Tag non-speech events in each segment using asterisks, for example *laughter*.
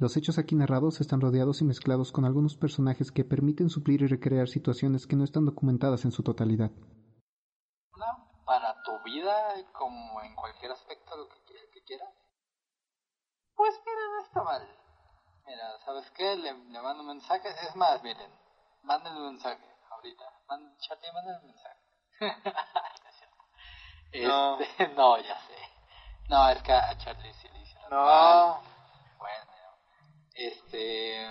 Los hechos aquí narrados están rodeados y mezclados con algunos personajes que permiten suplir y recrear situaciones que no están documentadas en su totalidad. Para tu vida, como en cualquier aspecto lo que, que quieras. Pues mira, no está mal. Mira, ¿sabes qué? Le, le mando un mensaje. Es más, miren, mándenle un mensaje ahorita. Manden, Charlie, mándenle un mensaje. *laughs* no, este, *laughs* no, ya sé. No, es que a Charlie sí le hicieron. No. Bueno, este,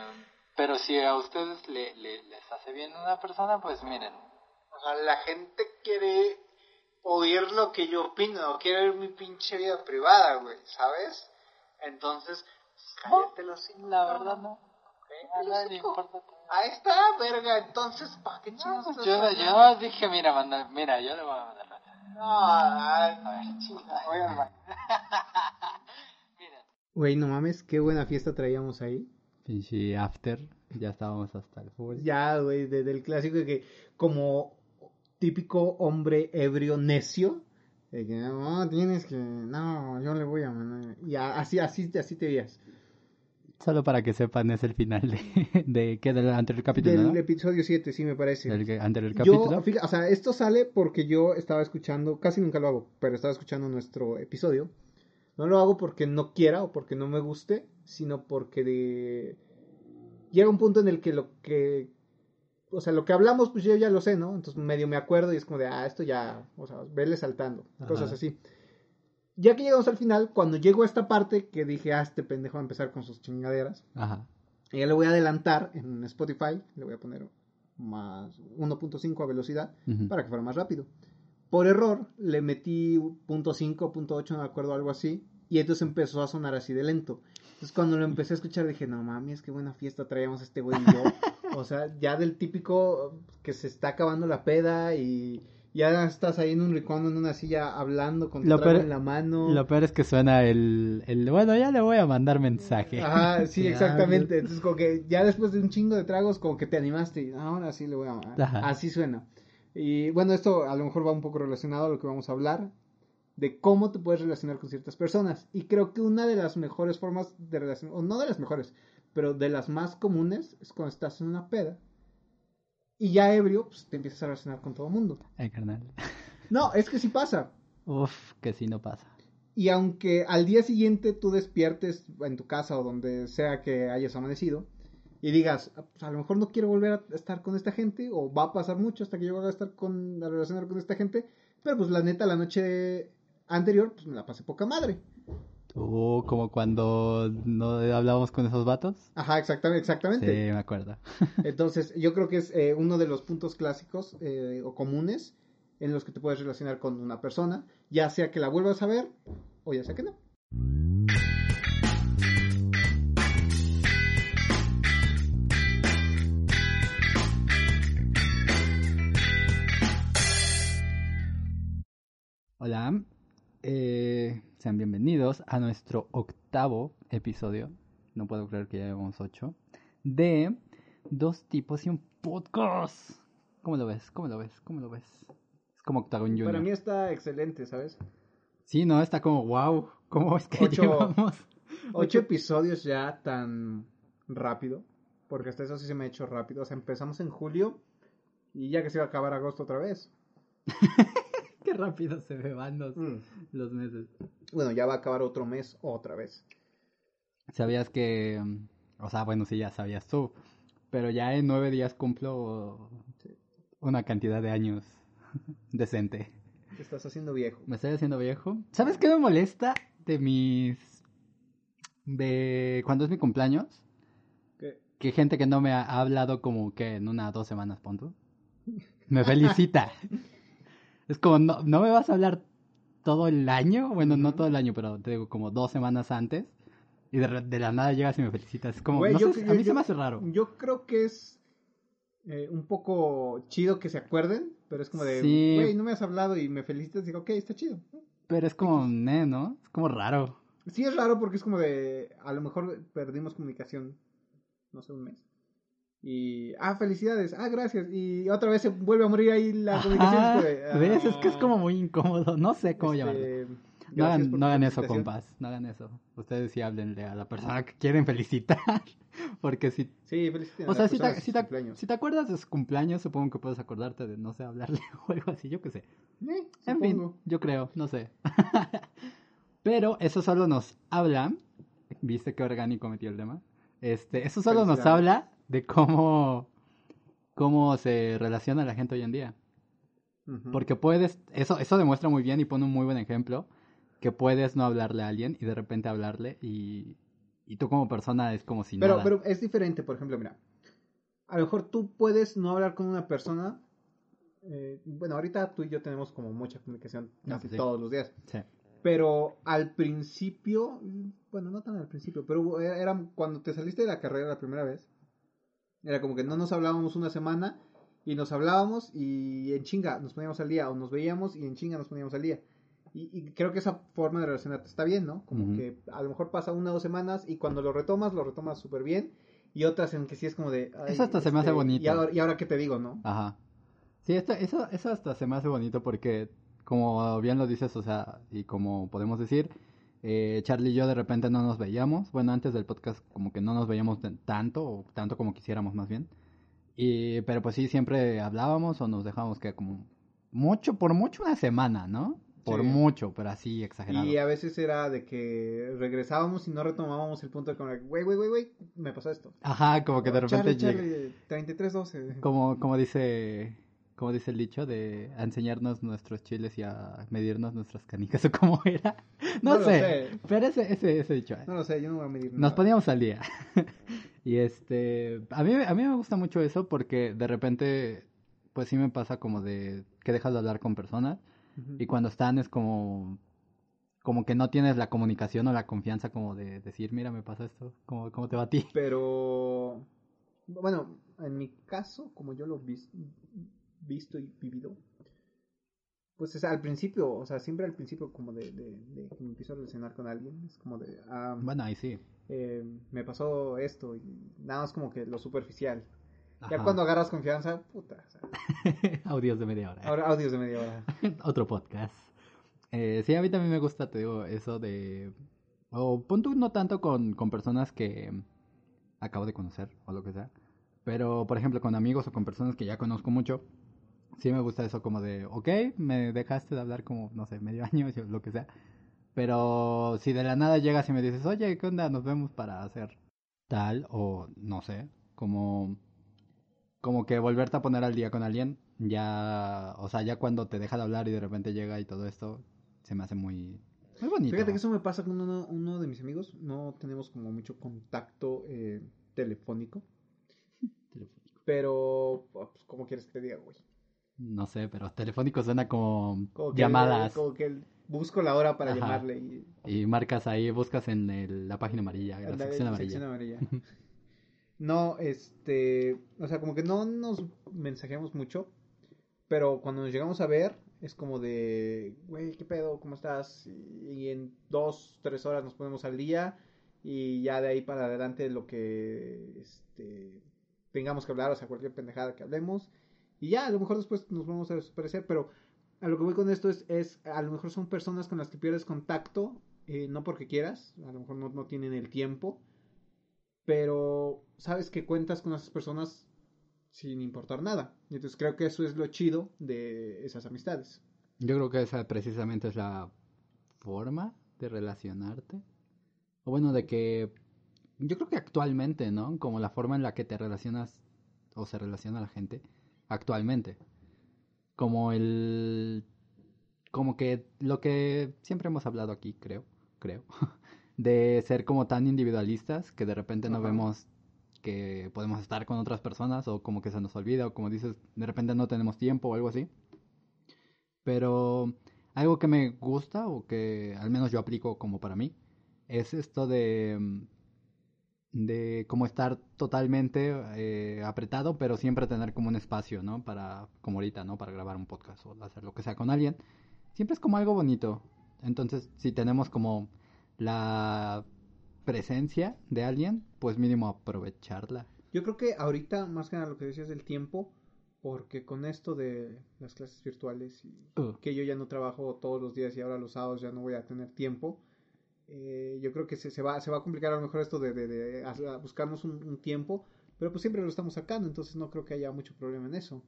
pero si a ustedes le, le, les hace bien una persona, pues miren. O sea, la gente quiere oír lo que yo opino, no quiere ver mi pinche vida privada, güey, ¿sabes? Entonces, cállatelo sin La verdad no. A nadie le importa. Ahí está, verga, entonces, ¿para qué chingados? No, yo, yo dije, mira, manda, mira, yo le voy a mandar la No, a ver, chingada, voy a Güey, no mames, qué buena fiesta traíamos ahí. Pinche after, ya estábamos hasta el full. Ya, güey, desde el clásico de que como típico hombre ebrio necio, de que no, tienes que, no, yo le voy a mandar. Y así, así, así te veías. Solo para que sepan, es el final de, de ¿qué? Del anterior capítulo, Del episodio 7, sí, me parece. Del anterior capítulo. Yo, o sea, esto sale porque yo estaba escuchando, casi nunca lo hago, pero estaba escuchando nuestro episodio no lo hago porque no quiera o porque no me guste, sino porque de... llega un punto en el que lo que... O sea, lo que hablamos, pues yo ya lo sé, ¿no? Entonces medio me acuerdo y es como de, ah, esto ya, o sea, vele saltando, cosas así. Ya que llegamos al final, cuando llego a esta parte que dije, ah, este pendejo va a empezar con sus chingaderas, Ajá. ya le voy a adelantar en Spotify, le voy a poner más 1.5 a velocidad para que fuera más rápido por error le metí punto .5, punto .8, no me acuerdo, algo así. Y entonces empezó a sonar así de lento. Entonces cuando lo empecé a escuchar dije, no mames, qué buena fiesta traíamos este güey y yo. o sea, ya del típico que se está acabando la peda y ya estás ahí en un rincón, en una silla, hablando con tu en la mano. Lo peor es que suena el, el, bueno, ya le voy a mandar mensaje. Ajá, sí, *laughs* exactamente. Entonces como que ya después de un chingo de tragos, como que te animaste y ahora sí le voy a mandar. Así suena. Y bueno, esto a lo mejor va un poco relacionado a lo que vamos a hablar, de cómo te puedes relacionar con ciertas personas. Y creo que una de las mejores formas de relacionar, o no de las mejores, pero de las más comunes es cuando estás en una peda. Y ya ebrio, pues te empiezas a relacionar con todo el mundo. Eh, carnal. No, es que sí pasa. Uf, que sí no pasa. Y aunque al día siguiente tú despiertes en tu casa o donde sea que hayas amanecido, y digas, ah, pues a lo mejor no quiero volver a estar con esta gente, o va a pasar mucho hasta que yo vaya a estar con, a relacionar con esta gente, pero pues la neta, la noche anterior, pues me la pasé poca madre. Uh, como cuando no hablábamos con esos vatos. Ajá, exactamente, exactamente. Sí, me acuerdo. *laughs* Entonces, yo creo que es eh, uno de los puntos clásicos eh, o comunes en los que te puedes relacionar con una persona, ya sea que la vuelvas a ver o ya sea que no. Hola, eh, sean bienvenidos a nuestro octavo episodio, no puedo creer que ya llevamos ocho, de Dos Tipos y un Podcast. ¿Cómo lo ves? ¿Cómo lo ves? ¿Cómo lo ves? Es como Octagon Junior. Para mí está excelente, ¿sabes? Sí, no, está como wow. ¿Cómo es que ocho, llevamos? Ocho episodios ya tan rápido, porque hasta eso sí se me ha hecho rápido. O sea, empezamos en julio y ya que se iba a acabar agosto otra vez. *laughs* Qué rápido se me van los, Mm. los meses. Bueno, ya va a acabar otro mes otra vez. ¿Sabías que... mm, O sea, bueno, sí, ya sabías tú. Pero ya en nueve días cumplo una cantidad de años *laughs* decente. Te estás haciendo viejo. Me estoy haciendo viejo. ¿Sabes qué me molesta de mis... de cuando es mi cumpleaños? ¿Qué? Que gente que no me ha hablado como que en una dos semanas, punto. Me felicita. *laughs* es como, no, no me vas a hablar todo el año. Bueno, no todo el año, pero te digo como dos semanas antes. Y de, de la nada llegas y me felicitas. Es como, Güey, no yo- sé, yo- a mí se me hace raro. Yo creo que es eh, un poco chido que se acuerden, pero es como de, Sí. güey, no me has hablado y me felicitas. Digo, ok, está chido. Pero es como, ne, ¿no? Es como raro. Sí es raro porque es como de, a lo mejor perdimos comunicación, no sé, un mes. Y, ah, felicidades, ah, gracias. Y otra vez se vuelve a morir ahí la comunicación. Ajá, como de, ¿Ves? Es que es ah, como muy incómodo. No sé cómo este, llamarlo. No hagan, no hagan eso, compas. No hagan eso. Ustedes sí háblenle a la persona que quieren felicitar. *laughs* Porque si, Sí, o sea, si te, si, te, si te acuerdas de su cumpleaños, supongo que puedes acordarte de, no sé, hablarle *laughs* o algo así, yo qué sé. Eh, En fin, yo creo, no sé. *laughs* Pero eso solo nos habla, ¿viste qué orgánico metió el tema? Este, eso solo nos habla de cómo, cómo se relaciona la gente hoy en día. Porque puedes, eso, eso demuestra muy bien y pone un muy buen ejemplo, que puedes no hablarle a alguien y de repente hablarle y, y tú como persona es como si Pero, nada. pero es diferente, por ejemplo, mira. A lo mejor tú puedes no hablar con una persona. eh, bueno, ahorita tú y yo tenemos como mucha comunicación No, casi sí. todos los días. Sí. Pero al principio, bueno, no tan al principio, pero era cuando te saliste de la carrera la primera vez. Era como que no nos hablábamos una semana y nos hablábamos y en chinga nos poníamos al día o nos veíamos y en chinga nos poníamos al día. Y, y creo que esa forma de relacionarte está bien, ¿no? Como que a lo mejor pasa una o dos semanas y cuando lo retomas, lo retomas súper bien. Y otras en que sí es como de... Eso hasta se me hace bonito. Y ahora, y ahora qué te digo, ¿no? Ajá. Sí, esto, eso, eso hasta se me hace bonito porque, como bien lo dices, o sea, y como podemos decir, eh, Charlie y yo de repente no nos veíamos. Bueno, antes del podcast como que no nos veíamos tan- tanto, o tanto como quisiéramos más bien. Y, pero pues sí, siempre hablábamos o nos dejábamos que como mucho, por mucho una semana, ¿no? Por Sí. mucho, pero así exagerado. Y a veces era de que regresábamos y no retomábamos el punto de como, güey, güey, güey, güey, me pasó esto. Ajá, como que de repente Charlie. Charlie, 3312. Como, como dice, como dice el dicho de a enseñarnos nuestros chiles y a medirnos nuestras canicas *laughs* o cómo era. No, sé, sé. pero ese, ese, ese dicho. ¿eh? No lo sé, yo no voy a medir Nos nada. poníamos al día. *laughs* y este, a mí, a mí me gusta mucho eso porque de repente, pues sí me pasa como de que dejas de hablar con personas y cuando están es como, como que no tienes la comunicación o la confianza como de decir, mira, me pasa esto, ¿cómo, cómo te va a ti? Pero, bueno, en mi caso, como yo lo he vis- visto y vivido, pues es al principio, o sea, siempre al principio como de, de, de que me empiezo a relacionar con alguien, es como de, ah, Bueno, ahí sí. eh, me pasó esto y nada más como que lo superficial. Ya cuando agarras confianza, puta, o sea, *laughs* Audios de media hora. ahora audios de media hora. *laughs* Otro podcast. Eh, sí, a mí también me gusta, te digo, eso de... O punto no tanto con, con personas que acabo de conocer o lo que sea. Pero, por ejemplo, con amigos o con personas que ya conozco mucho. Sí me gusta eso como de, ok, me dejaste de hablar como, no sé, medio *laughs* año lo que sea. Pero si de la nada llegas y me dices, oye, ¿qué onda? Nos vemos para hacer tal o no sé, como como que volverte a poner al día con alguien, ya, o sea, ya cuando te deja de hablar y de repente llega y todo esto, se me hace muy, muy bonito. Fíjate que eso me pasa con uno, uno de mis amigos. No tenemos como mucho contacto eh, telefónico. *laughs* Pero, pues, ¿cómo quieres que te diga, güey? No sé, pero telefónico suena como, Como que- llamadas como que busco la hora para Ajá. llamarle y... y marcas ahí, buscas en el- la página amarilla, en la sección amarilla. sección amarilla. *laughs* No, este, o sea, como que no nos mensajeamos mucho, pero cuando nos llegamos a ver es como de, güey, ¿qué pedo? ¿Cómo estás? Y, y en dos, tres horas nos ponemos al día y ya de ahí para adelante lo que, este, tengamos que hablar, o sea, cualquier pendejada que hablemos y ya, a lo mejor después nos vamos a desaparecer, pero a lo que voy con esto es, es a lo mejor son personas con las que pierdes contacto, eh, no porque quieras, a lo mejor no, no tienen el tiempo, pero sabes que cuentas con esas personas sin importar nada. Y entonces creo que eso es lo chido de esas amistades. Yo creo que esa precisamente es la forma de relacionarte. O bueno, de que yo creo que actualmente, ¿no? Como la forma en la que te relacionas o se relaciona la gente actualmente. Como el como que lo que siempre hemos hablado aquí, creo, creo, *laughs* de ser como tan individualistas que de repente no Ajá. vemos que podemos estar con otras personas o como que se nos olvida o como dices, de repente no tenemos tiempo o algo así. Pero algo que me gusta o que al menos yo aplico como para mí es esto de mm, de como estar totalmente eh, apretado, pero siempre tener como un espacio, ¿no? Para, como ahorita, ¿no? Para grabar un podcast o hacer lo que sea con alguien. Siempre es como algo bonito. Entonces, si tenemos como la presencia de alguien, pues mínimo aprovecharla. Yo creo que ahorita, más que nada lo que decías del tiempo, porque con esto de las clases virtuales y Uh. que yo ya no trabajo todos los días y ahora los sábados ya no voy a tener tiempo, eh, yo creo que se, se va, se va a complicar a lo mejor esto de, de, de hacer- buscarnos un, un tiempo, pero pues siempre lo estamos sacando, entonces no creo que haya mucho problema en eso.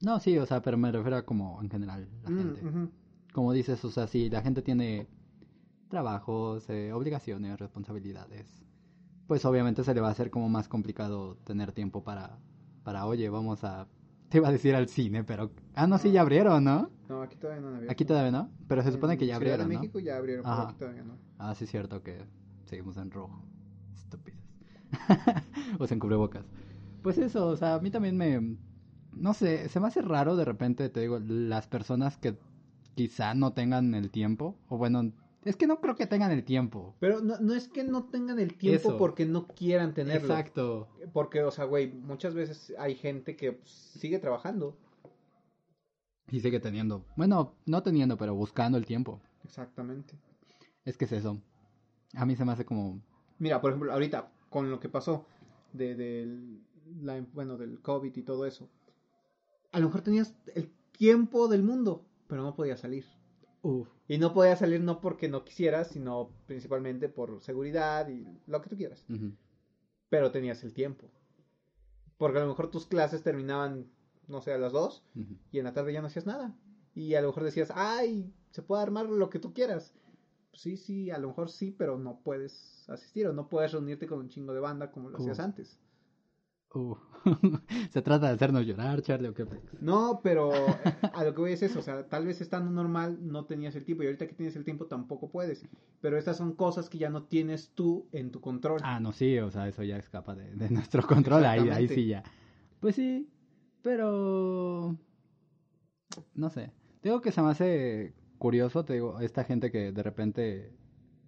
No, sí, o sea, pero me refiero a como en general la Mm, gente. Como dices, o sea, si la gente tiene trabajos, eh, obligaciones, responsabilidades, pues obviamente se le va a hacer como más complicado tener tiempo para, para, oye, vamos a, te iba a decir al cine, pero, ah, no, sí, ya abrieron, ¿no? No, aquí todavía no han abierto. Aquí todavía no, pero se supone En que ya abrieron, de ¿no? México ya abrieron, pero Ajá. aquí todavía no. Ah, sí, es cierto que seguimos en rojo. Estúpidos. *laughs* o sea, en cubrebocas. Pues eso, o sea, a mí también me... No sé, se me hace raro de repente, te digo, las personas que quizá no tengan el tiempo, o bueno, es que no creo que tengan el tiempo. Pero no, no es que no tengan el tiempo Eso. porque no quieran tenerlo. Exacto. Porque, o sea, güey, muchas veces hay gente que pues, sigue trabajando. Y sigue teniendo, bueno, no teniendo, pero buscando el tiempo. Exactamente. Es que es eso. A mí se me hace como... Mira, por ejemplo, ahorita, con lo que pasó de, del, la- bueno, del COVID y todo eso, a lo mejor tenías el tiempo del mundo, pero no podías salir. Uf. Y no podías salir no porque no quisieras, sino principalmente por seguridad y lo que tú quieras. Pero tenías el tiempo. Porque a lo mejor tus clases terminaban, no sé, a las 2 Ujú. y en la tarde ya no hacías nada. Y a lo mejor decías, ay, se puede armar lo que tú quieras. Sí, sí, a lo mejor sí, pero no puedes asistir o no puedes reunirte con un chingo de banda como lo hacías Uh. antes. Uh. *laughs* se trata de hacernos llorar, Charlie, o qué? No, pero eh, a lo que voy es eso, o sea, tal vez estando normal no tenías el tiempo y ahorita que tienes el tiempo tampoco puedes. Pero estas son cosas que ya no tienes tú en tu control. Ah, no, sí, o sea, eso ya escapa de, de nuestro control, ahí, sí ya. Pues sí, pero... No sé. Digo que se me hace curioso, te digo, esta gente que de repente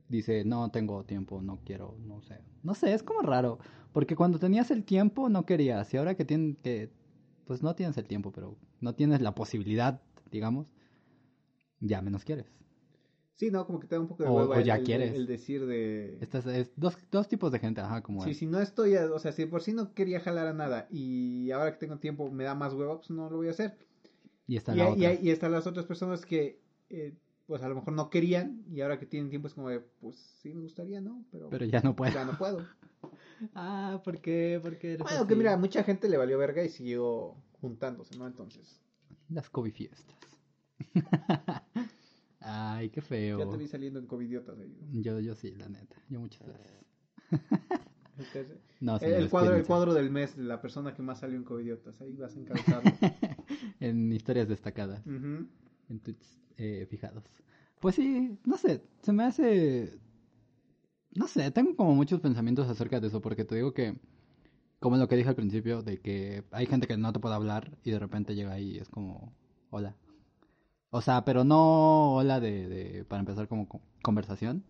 dice, no tengo tiempo, no quiero, no sé. No sé, es como raro, porque cuando tenías el tiempo no querías, y ahora que tienes que, pues no tienes el tiempo, pero no tienes la posibilidad, digamos, ya menos quieres. Sí, no, como que te da un poco de O- hueva o ya el, quieres. el decir de... Estas es dos, dos tipos de gente, ajá, como... Sí, es. si no estoy, a- o sea, si por sí no quería jalar a nada y ahora que tengo tiempo me da más hueva, pues no lo voy a hacer. Y están las otras personas que, eh, pues a lo mejor no querían y ahora que tienen tiempo es como de, pues sí me gustaría, ¿no? Pero, Pero ya no puedo. ya no puedo. *laughs* Ah, ¿por qué? ¿Por qué eres bueno, así? que mira, mucha gente le valió verga y siguió juntándose, ¿no? Entonces, Las COVID fiestas. *laughs* Ay, qué ya feo. te vi saliendo en covidiotas ahí. Yo, yo sí, la neta. Yo muchas veces. *laughs* Entonces, No, el, cuadro, el cuadro del mes la persona que más salió en covidiotas, ahí vas a encabezarlo. En historias destacadas. En tweets eh, fijados. Pues sí, no sé. Se me hace. No sé, tengo como muchos pensamientos acerca de eso. Porque te digo que. Como lo que dije al principio, de que hay gente que no te puede hablar y de repente llega ahí y es como. Hola. O sea, pero no hola de, de para empezar como co- conversación,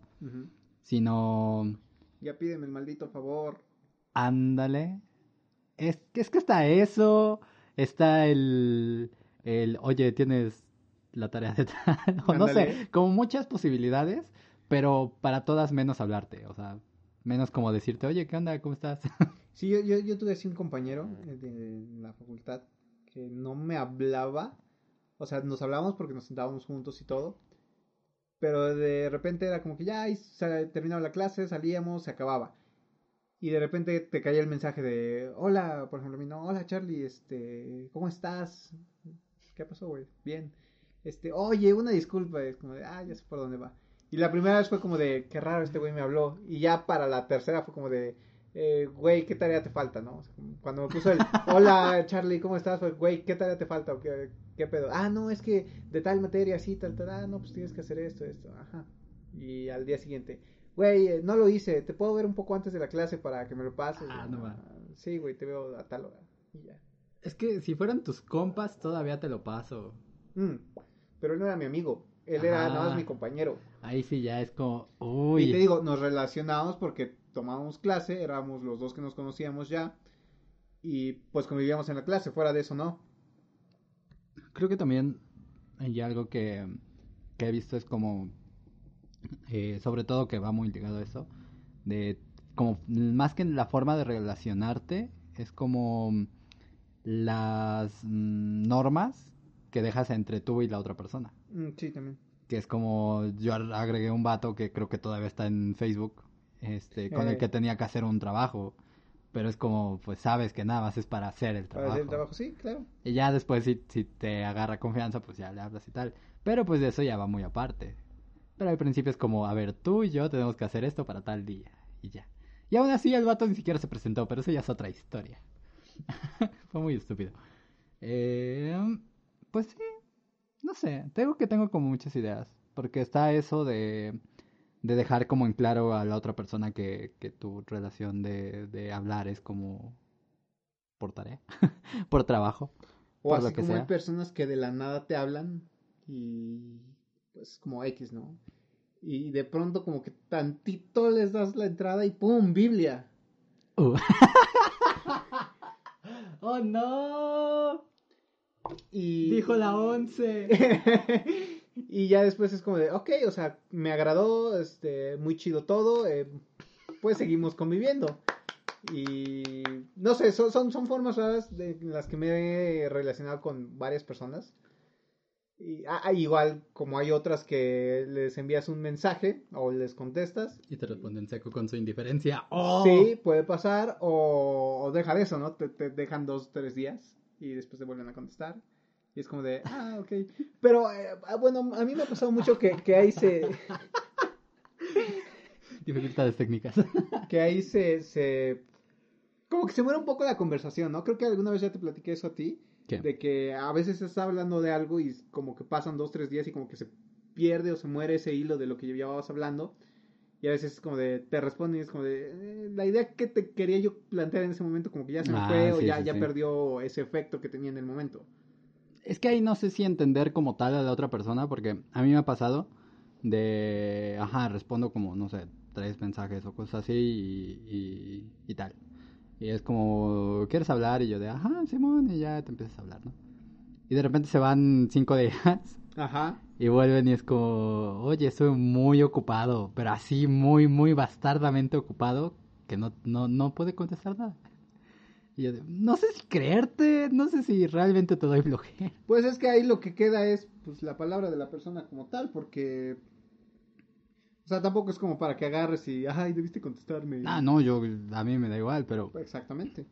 sino Ya pídeme el maldito favor. Ándale. Es que, es que está eso. Está el, el. Oye, tienes la tarea de tal. *laughs* O no sé. Como muchas posibilidades. Pero para todas menos hablarte. O sea, menos como decirte, oye, ¿qué onda? ¿Cómo estás? *laughs* Sí, yo, yo, yo tuve así un compañero eh, de la facultad que no me hablaba. O sea, nos hablábamos porque nos sentábamos juntos y todo. Pero de repente era como que ya y sa- terminaba la clase, salíamos, se acababa. Y de repente te caía el mensaje de, hola, por ejemplo, a mí, no, hola Charlie, este, ¿cómo estás? ¿Qué pasó, güey? Bien. Este, oye, una disculpa, es como de, ah, ya sé por dónde va. Y la primera vez fue como de, qué raro este güey me habló. Y ya para la tercera fue como de, eh, güey, ¿qué tarea te falta, no? O sea, como cuando me puso el, hola Charlie, ¿cómo estás? Fue, güey, ¿qué tarea te falta? ¿O qué, qué pedo? Ah, no, es que de tal materia, así, tal, tal, ah, no, pues tienes que hacer esto, esto, ajá. Y al día siguiente, güey, eh, no lo hice, ¿te puedo ver un poco antes de la clase para que me lo pases? Ah, no va. Sí, güey, te veo a tal hora. Y ya. Es que si fueran tus compas, todavía te lo paso. Mm, pero él no era mi amigo. Él era nada más Ah. mi compañero. Ahí sí ya es como, Y te digo, nos relacionábamos porque tomábamos clase, éramos los dos que nos conocíamos ya. Y pues convivíamos en la clase, fuera de eso no. Creo que también hay algo que, que he visto es como, eh, sobre todo que va muy ligado a eso, de como más que la forma de relacionarte, es como las mm, normas que dejas entre tú y la otra persona. Mm, sí, también. Que es como yo agregué un vato que creo que todavía está en Facebook, este, con el Eh. que tenía que hacer un trabajo. Pero es como, pues sabes que nada más es para hacer el Para trabajo. hacer el trabajo, sí, claro. Y ya después si, si te agarra confianza, pues ya le hablas y tal. Pero pues de eso ya va muy aparte. Pero al principio es como, a ver, tú y yo tenemos que hacer esto para tal día. Y ya. Y aún así el vato ni siquiera se presentó, pero eso ya es otra historia. *laughs* Fue muy estúpido. Eh, pues sí, no sé, tengo que tengo como muchas ideas. Porque está eso de, de dejar como en claro a la otra persona que, que tu relación de, de hablar es como por tarea, *laughs* por trabajo. O Por así lo que como hay personas que de la nada te hablan y pues como X, ¿no? Y de pronto como que tantito les das la entrada y ¡pum! Biblia. Uh. *laughs* ¡Oh, no! Y... Dijo la once. *laughs* y ya después es como de, ok, o sea, me agradó, este, muy chido todo, eh, pues seguimos conviviendo. Y no sé, son, son, son formas raras de en las que me he relacionado con varias personas. Y ah, ah, igual como hay otras que les envías un mensaje o les contestas. Y te responden seco con su indiferencia. ¡Oh! Sí, puede pasar o, o deja de eso, ¿no? Te, te dejan dos, tres días y después te vuelven a contestar. Y es como de, ah, ok. Pero, eh, ah, bueno, a mí me ha pasado mucho que, que ahí se... *laughs* Dificultades técnicas. *laughs* que ahí se, se... Como que se muere un poco la conversación, ¿no? Creo que alguna vez ya te platiqué eso a ti. ¿Qué? De que a veces estás hablando de algo y como que pasan dos, tres días y como que se pierde o se muere ese hilo de lo que llevabas hablando. Y a veces es como de, te responden y es como de, eh, la idea que te quería yo plantear en ese momento como que ya se me Ah, fue o sí, ya, sí, ya sí. perdió ese efecto que tenía en el momento. Es que ahí no sé si entender como tal a la otra persona, porque a mí me ha pasado de, ajá, respondo como, no sé, tres mensajes o cosas así y, y, y tal. Y es como, ¿quieres hablar? Y yo de, ajá, Simón, y ya te empiezas a hablar, ¿no? Y de repente se van cinco días Ajá. y vuelven y es como, oye, estoy muy ocupado, pero así muy, muy bastardamente ocupado que no, no, no puede contestar nada. Y yo no sé si creerte, no sé si realmente te doy flojera. Pues es que ahí lo que queda es pues la palabra de la persona como tal, porque... O sea, tampoco es como para que agarres y, ay, debiste contestarme. Ah, no, yo, a mí me da igual, pero, Exactamente.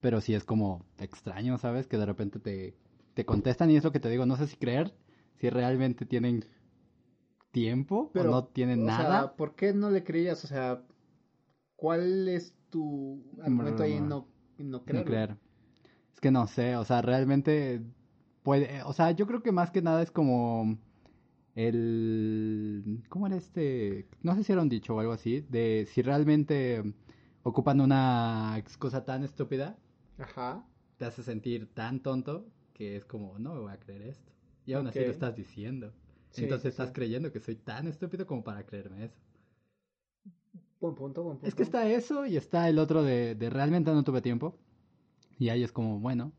pero sí es como extraño, ¿sabes? Que de repente te, te contestan y es lo que te digo, no sé si creer, si realmente tienen tiempo Pero, o no tienen o nada. sea, ¿por qué no le creías? O sea, ¿cuál es tu argumento ahí en no, en no no creerlo? creer. Es que no sé, o sea, realmente puede, o sea, yo creo que más que nada es como el, ¿cómo era este? No sé si era un dicho o algo así, de si realmente ocupan una excusa tan estúpida, Ajá. te hace sentir tan tonto que es como, no me voy a creer esto. Y aún así Ok. lo estás diciendo. Sí, Entonces sí, estás sí. creyendo que soy tan estúpido como para creerme eso. Buen punto, buen punto. Es que está eso y está el otro de, de realmente no tuve tiempo. Y ahí es como, bueno,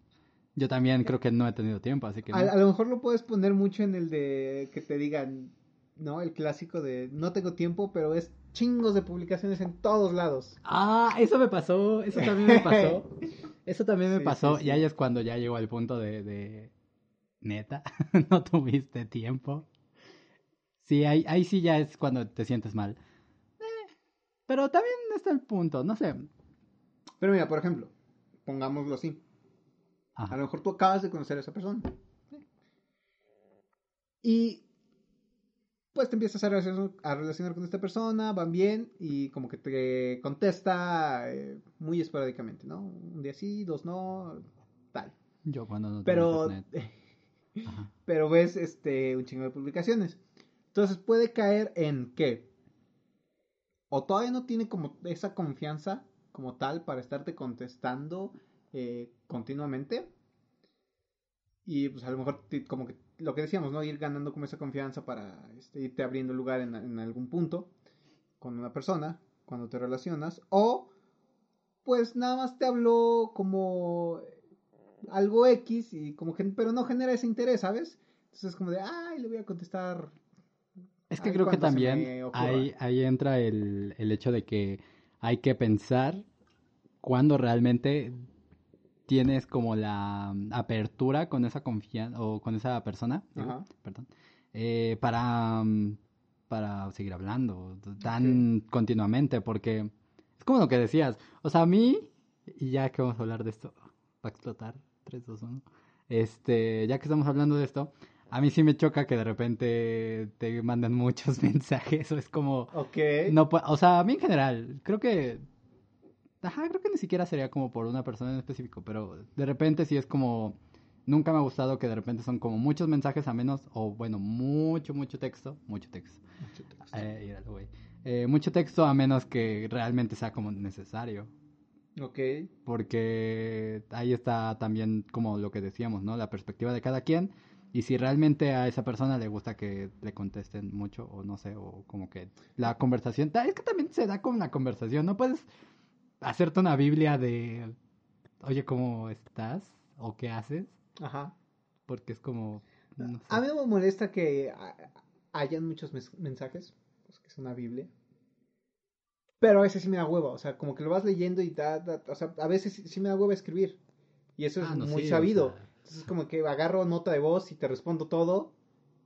yo también creo que no he tenido tiempo, así que... no. A, a lo mejor lo puedes poner mucho en el de que te digan, ¿no? El clásico de no tengo tiempo, pero es chingos de publicaciones en todos lados. Ah, eso me pasó, eso también me pasó. *laughs* Eso también me Sí, pasó. sí, Y ahí sí. es cuando ya llegó al punto de, de... Neta, *laughs* no tuviste tiempo. Sí, ahí, ahí sí ya es cuando te sientes mal. Eh, pero también está el punto, no sé. Pero mira, por ejemplo, pongámoslo así. A lo mejor tú acabas de conocer a esa persona. Y pues te empiezas a relacionar, a relacionar con esta persona, van bien y como que te contesta eh, muy esporádicamente, ¿no? Un día sí, dos no, tal. Yo cuando no tengo Pero, internet. *laughs* Pero ves este un chingo de publicaciones. Entonces puede caer en que o todavía no tiene como esa confianza como tal para estarte contestando eh, continuamente y pues a lo mejor como que lo que decíamos, ¿no? Ir ganando como esa confianza para este, irte abriendo lugar en algún punto con una persona cuando te relacionas. O, pues nada más te habló como algo X y como que, pero no genera ese interés, ¿sabes? Entonces es como de, ay, le voy a contestar. Es que creo que también ahí, ahí entra el, el hecho de que hay que pensar cuando realmente tienes como la apertura con esa confianza o con esa persona, digo, Ajá. perdón, eh, para, para seguir hablando tan continuamente, porque es como lo que decías, o sea, a mí, y ya que vamos a hablar de esto, va a explotar, 3, 2, 1, este, ya que estamos hablando de esto, a mí sí me choca que de repente te manden *laughs* muchos mensajes, o es como, Ok. no, o sea, a mí en general, creo que. Ajá, creo que ni siquiera sería como por una persona en específico, pero de repente sí es como. Nunca me ha gustado que de repente son como muchos mensajes a menos, o bueno, mucho, mucho texto. Mucho texto. Eh, míralo, güey. Eh, mucho texto a menos que realmente sea como necesario. Ok. Porque ahí está también como lo que decíamos, ¿no? La perspectiva de cada quien. Y si realmente a esa persona le gusta que le contesten mucho, o no sé, o como que la conversación. Es que también se da con la conversación. No puedes hacerte una Biblia de, oye, ¿cómo estás? ¿O qué haces? Ajá. Porque es como. no sé. A mí no me molesta que hayan muchos mensajes, pues que es una Biblia. Pero a veces sí me da hueva, o sea, como que lo vas leyendo y da, da- o sea, a veces sí, me da hueva escribir. Y eso es Ah, no, muy sí, o sabido. sea. Entonces como que agarro nota de voz y te respondo todo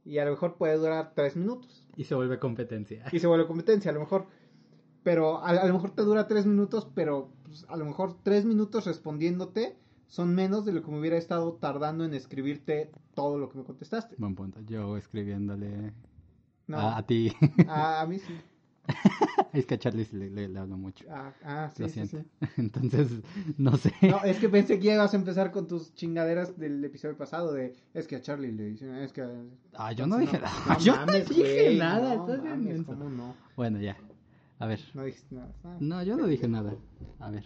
y a lo mejor puede durar tres minutos. Y se vuelve competencia. Y se vuelve competencia, a lo mejor. Pero a, a lo mejor te dura tres minutos, pero pues, a lo mejor tres minutos respondiéndote son menos de lo que me hubiera estado tardando en escribirte todo lo que me contestaste. Buen punto. Yo escribiéndole No, a, a ti. a, a mí sí. *laughs* es que a Charlie le, le- le hablo mucho. Ah, ah, sí, Lo sí. *laughs* Entonces, no sé. No, es que pensé que ibas a empezar con tus chingaderas del episodio pasado de es que a Charlie le dicen, es que a- Ah, yo no dije nada. no *laughs* yo no dije nada. ¿cómo no? Bueno, ya. A ver. No dijiste nada. Ah, No, yo no dije nada. A ver.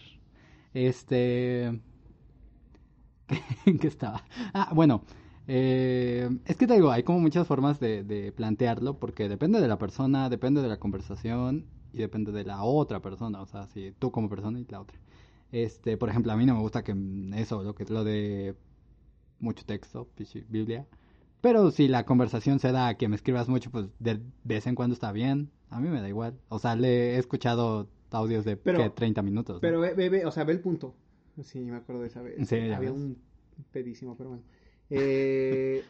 Este. ¿En qué estaba? Ah, bueno. Eh, es que te digo, hay como muchas formas de, de plantearlo porque depende de la persona, depende de la conversación y depende de la otra persona. O sea, si tú como persona y la otra. Este, por ejemplo, a mí no me gusta que eso, lo que lo de mucho texto, Biblia. Pero si la conversación se da a que me escribas mucho, pues de vez en cuando está bien. A mí me da igual. O sea, le he escuchado audios de Pero- ¿qué? 30 minutos. ¿no? Pero ve, ve, ve, o sea, ve el punto. Sí, me acuerdo de esa vez. Sí, Había ves. un pedísimo, pero bueno. Eh,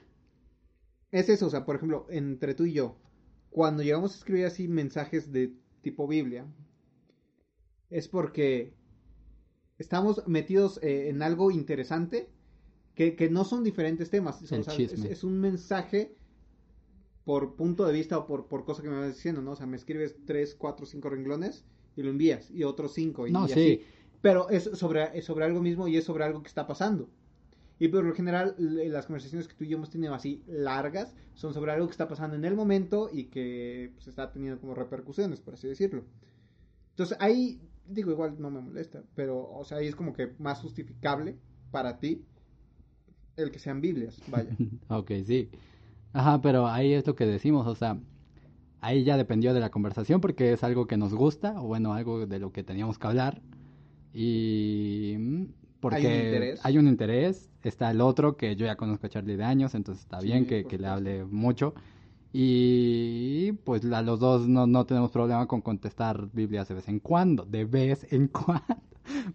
es eso, o sea, por ejemplo, entre tú y yo, cuando llegamos a escribir así mensajes de tipo Biblia, es porque estamos metidos eh, en algo interesante que, que no son diferentes temas. O El sea, es, un mensaje por punto de vista o por, por cosa que me vas diciendo, ¿no? O sea, me escribes tres, cuatro, cinco renglones y lo envías, y otros cinco, y, No, y sí. así. Pero es sobre, es sobre algo mismo y es sobre algo que está pasando. Y por lo general, las conversaciones que tú y yo hemos tenido así largas son sobre algo que está pasando en el momento y que pues, está teniendo como repercusiones, por así decirlo. Entonces ahí, digo, igual no me molesta, pero, o sea, ahí es como que más justificable para ti el que sean Biblias, vaya. *laughs* ok, sí. Ajá, pero ahí es lo que decimos, o sea, ahí ya dependió de la conversación porque es algo que nos gusta, o bueno, algo de lo que teníamos que hablar. Y mm, porque Hay un interés. hay un interés, está el otro que yo ya conozco a Charlie de años, entonces está Sí, bien que, que le hable mucho. Y pues la- los dos no, no tenemos problema con contestar Biblias de vez en cuando, de vez en *laughs* cuando.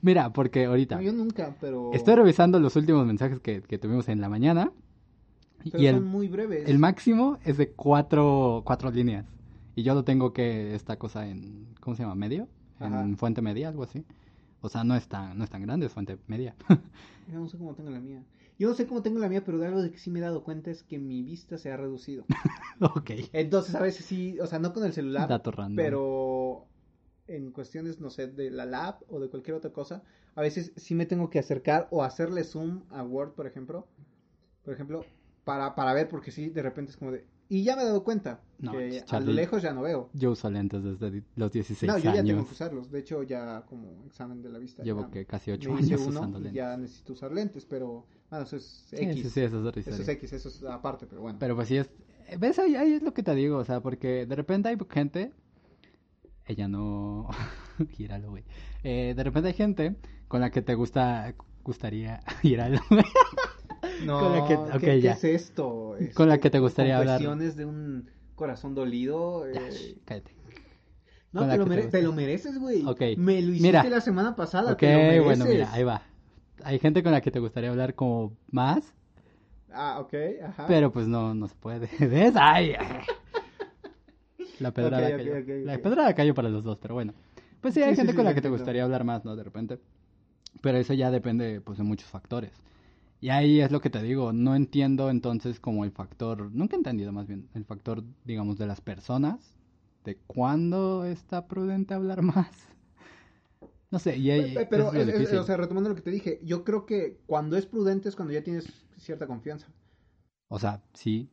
Mira, porque ahorita No, yo nunca, pero, estoy revisando los últimos mensajes que, que tuvimos en la mañana. pero y el, son muy breves. el máximo es de cuatro, cuatro líneas. Y yo lo tengo que, esta cosa en, ¿cómo se llama? ¿Medio? Ajá. En fuente media, algo así. O sea, no es tan, no es tan grande, es fuente media. *laughs* Yo no sé cómo tengo la mía. Yo no sé cómo tengo la mía, pero de algo de que sí me he dado cuenta es que mi vista se ha reducido. *laughs* ok. Entonces a veces sí, o sea, no con el celular, Dato random. pero en cuestiones, no sé, de la lab o de cualquier otra cosa, a veces sí me tengo que acercar o hacerle zoom a Word, por ejemplo, por ejemplo, para, para ver, porque sí, de repente es como de... Y ya me he dado cuenta No, que pues, a Charlie, lo lejos ya no veo. Yo uso lentes desde los 16 No, yo ya tengo años. que usarlos. De hecho, ya como examen de la vista. Llevo que casi me 8 hice años uno usando lentes. ya necesito usar lentes, pero Bueno, eso es X. sí, sí, eso es Eso es. X, eso es aparte, pero bueno. Pero pues sí es... ¿Ves? Ahí, ahí es lo que te digo, o sea, porque de repente hay gente... Ella no... *laughs* Gíralo, güey. Eh, de repente hay gente con la que te gusta... Gustaría... *laughs* Gíralo, güey. No, con la que- ¿qué, es esto? Con la Este, que te gustaría hablar. De un corazón dolido. Eh, cállate. No, te lo, te te mereces, güey. Ok. Me lo hiciste Mira. la semana pasada. Ok, te lo bueno, mira, ahí va. Hay gente con la que te gustaría hablar como más, Ah, ok, ajá. pero pues no, no se puede. *laughs* ¿Ves? Ay. La pedrada Ok, ok, cayó. ok, La pedrada cayó para los dos, pero bueno. Pues sí, hay Sí, gente sí, con la que te gustaría hablar más, ¿no? De repente. Pero eso ya depende, pues, de muchos factores. Y ahí es lo que te digo, no entiendo entonces como el factor, nunca he entendido más bien, el factor, digamos, de las personas, de cuándo está prudente hablar más. *laughs* No sé, y ahí Pe- Pero, es es- es- o sea, retomando lo que te dije, yo creo que cuando es prudente es cuando ya tienes cierta confianza. O sea, sí,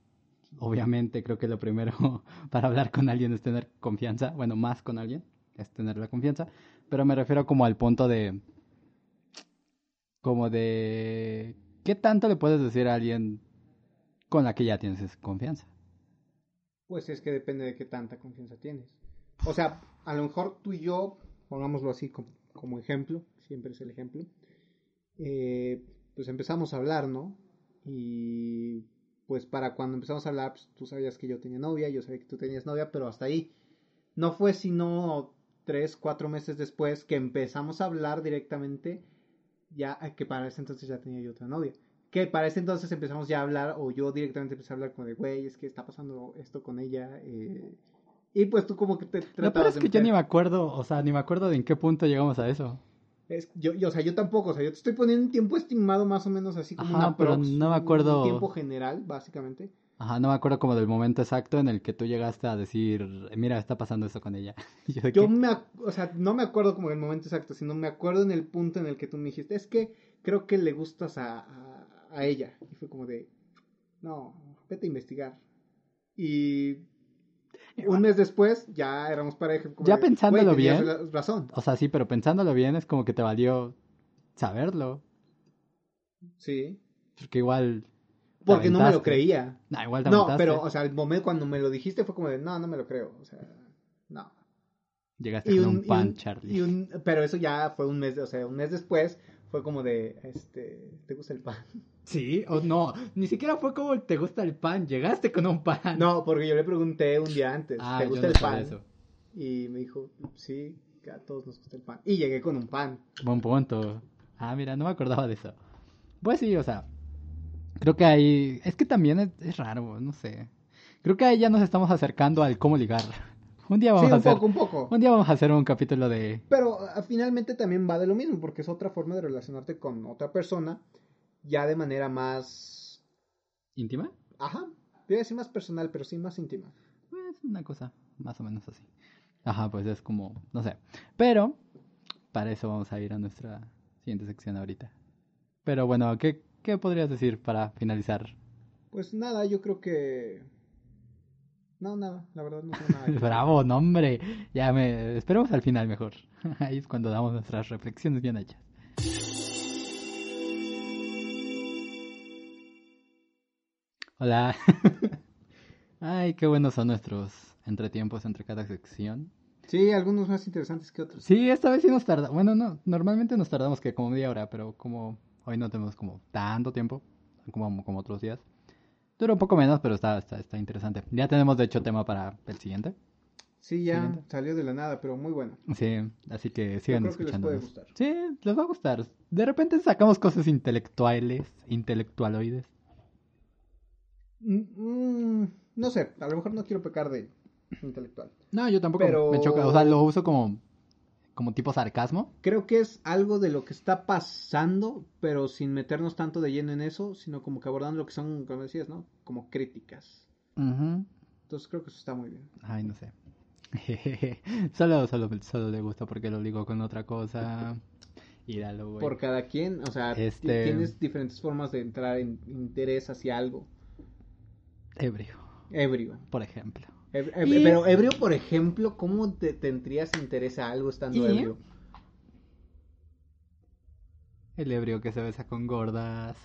obviamente creo que lo primero *laughs* para hablar con alguien es tener confianza, bueno, más con alguien, es tener la confianza, pero me refiero como al punto de, como de, ¿qué tanto le puedes decir a alguien con la que ya tienes confianza? Pues es que depende de qué tanta confianza tienes. O sea, a lo mejor tú y yo, pongámoslo así como, como ejemplo, siempre es el ejemplo, eh, pues empezamos a hablar, ¿no? Y pues para cuando empezamos a hablar, pues, tú sabías que yo tenía novia, yo sabía que tú tenías novia, pero hasta ahí. No fue sino tres, cuatro meses después que empezamos a hablar directamente, ya que para ese entonces ya tenía yo otra novia. Que para ese entonces empezamos ya a hablar, o yo directamente empecé a hablar como de, güey, es que está pasando esto con ella. eh, y pues tú como que te Lo peor tratabas es que yo ni me acuerdo, o sea, ni me acuerdo de en qué punto llegamos a eso. Es- yo, yo, o sea, yo tampoco, o sea, yo te estoy poniendo un tiempo estimado más o menos así como Ajá, una pero prox, no me acuerdo- un tiempo general, básicamente. Ajá, no me acuerdo como del momento exacto en el que tú llegaste a decir, mira, está pasando eso con ella. *laughs* Yo de Yo qué? me, o sea, no me acuerdo como el momento exacto, sino me acuerdo en el punto en el que tú me dijiste, es que creo que le gustas a, a, a ella. Y fue como de, no, vete a investigar. Y un mes después ya éramos pareja. como Ya de, pensándolo "Güey, tenías bien". ra- razón. O sea, sí, pero pensándolo bien es como que te valió saberlo. Sí. Porque igual... Porque no me lo creía. Nah, igual te No, aventaste. pero, o sea, el momento cuando me lo dijiste fue como de, no, no me lo creo. O sea, no. Llegaste Y con un, un, y pan, un- Charlie. y un- pero eso ya fue un mes, o sea, un mes después fue como de, este, ¿te gusta el pan? *laughs* Sí, o no, ni siquiera fue como te gusta el pan, llegaste con un pan. No, porque yo le pregunté un día antes, ah, ¿te gusta no el pan? eso. Y me dijo, sí, que a todos nos gusta el pan. Y llegué con un pan. Buen punto. Ah, mira, no me acordaba de eso. Pues sí, o sea, creo que ahí, es que también es, es raro, no sé. Creo que ahí ya nos estamos acercando al cómo ligar. *laughs* Un día vamos sí, a un hacer, poco, un poco. un día vamos a hacer un capítulo de Pero ah, finalmente también va de lo mismo, porque es otra forma de relacionarte con otra persona, ya de manera más, íntima. ajá, voy a decir más personal, pero sí más íntima. Pues una cosa más o menos así. Ajá, pues es como, no sé. Pero para eso vamos a ir a nuestra siguiente sección ahorita. Pero bueno, ¿qué, qué podrías decir para finalizar? Pues nada, yo creo que... No, nada, la verdad no sé nada. *laughs* Bravo, no hombre. Ya me esperemos al final mejor. *laughs* Ahí es cuando damos nuestras reflexiones bien hechas. Hola. *laughs* Ay, qué buenos son nuestros entretiempos entre cada sección. Sí, algunos más interesantes que otros. Sí, esta vez sí nos tarda. Bueno, no, normalmente nos tardamos que como media hora, pero como hoy no tenemos como tanto tiempo, como, como otros días. Dura un poco menos, pero está, está, está interesante. Ya tenemos de hecho tema para el siguiente. Sí, ya Siguiente. salió de la nada, pero muy bueno. Sí, así que sigan que les escuchando. puede gustar. Sí, les va a gustar. De repente sacamos cosas intelectuales, intelectualoides. Mm, mm, no sé, a lo mejor no quiero pecar de intelectual. No, yo tampoco Pero- me choca. O sea, lo uso como, como tipo sarcasmo. Creo que es algo de lo que está pasando, pero sin meternos tanto de lleno en eso, sino como que abordando lo que son, como decías, ¿no? Como críticas. Entonces creo que eso está muy bien. Ay, no sé. *laughs* solo, solo, solo le gusta porque lo ligo con otra cosa. Íralo, güey. Por cada quien, o sea, Este- tienes diferentes formas de entrar en interés hacia algo. Ebrio, Ebrio. por ejemplo. Y- Pero ebrio, por ejemplo, ¿cómo te tendrías interés a algo estando Y- ebrio? El ebrio que se besa con gordas.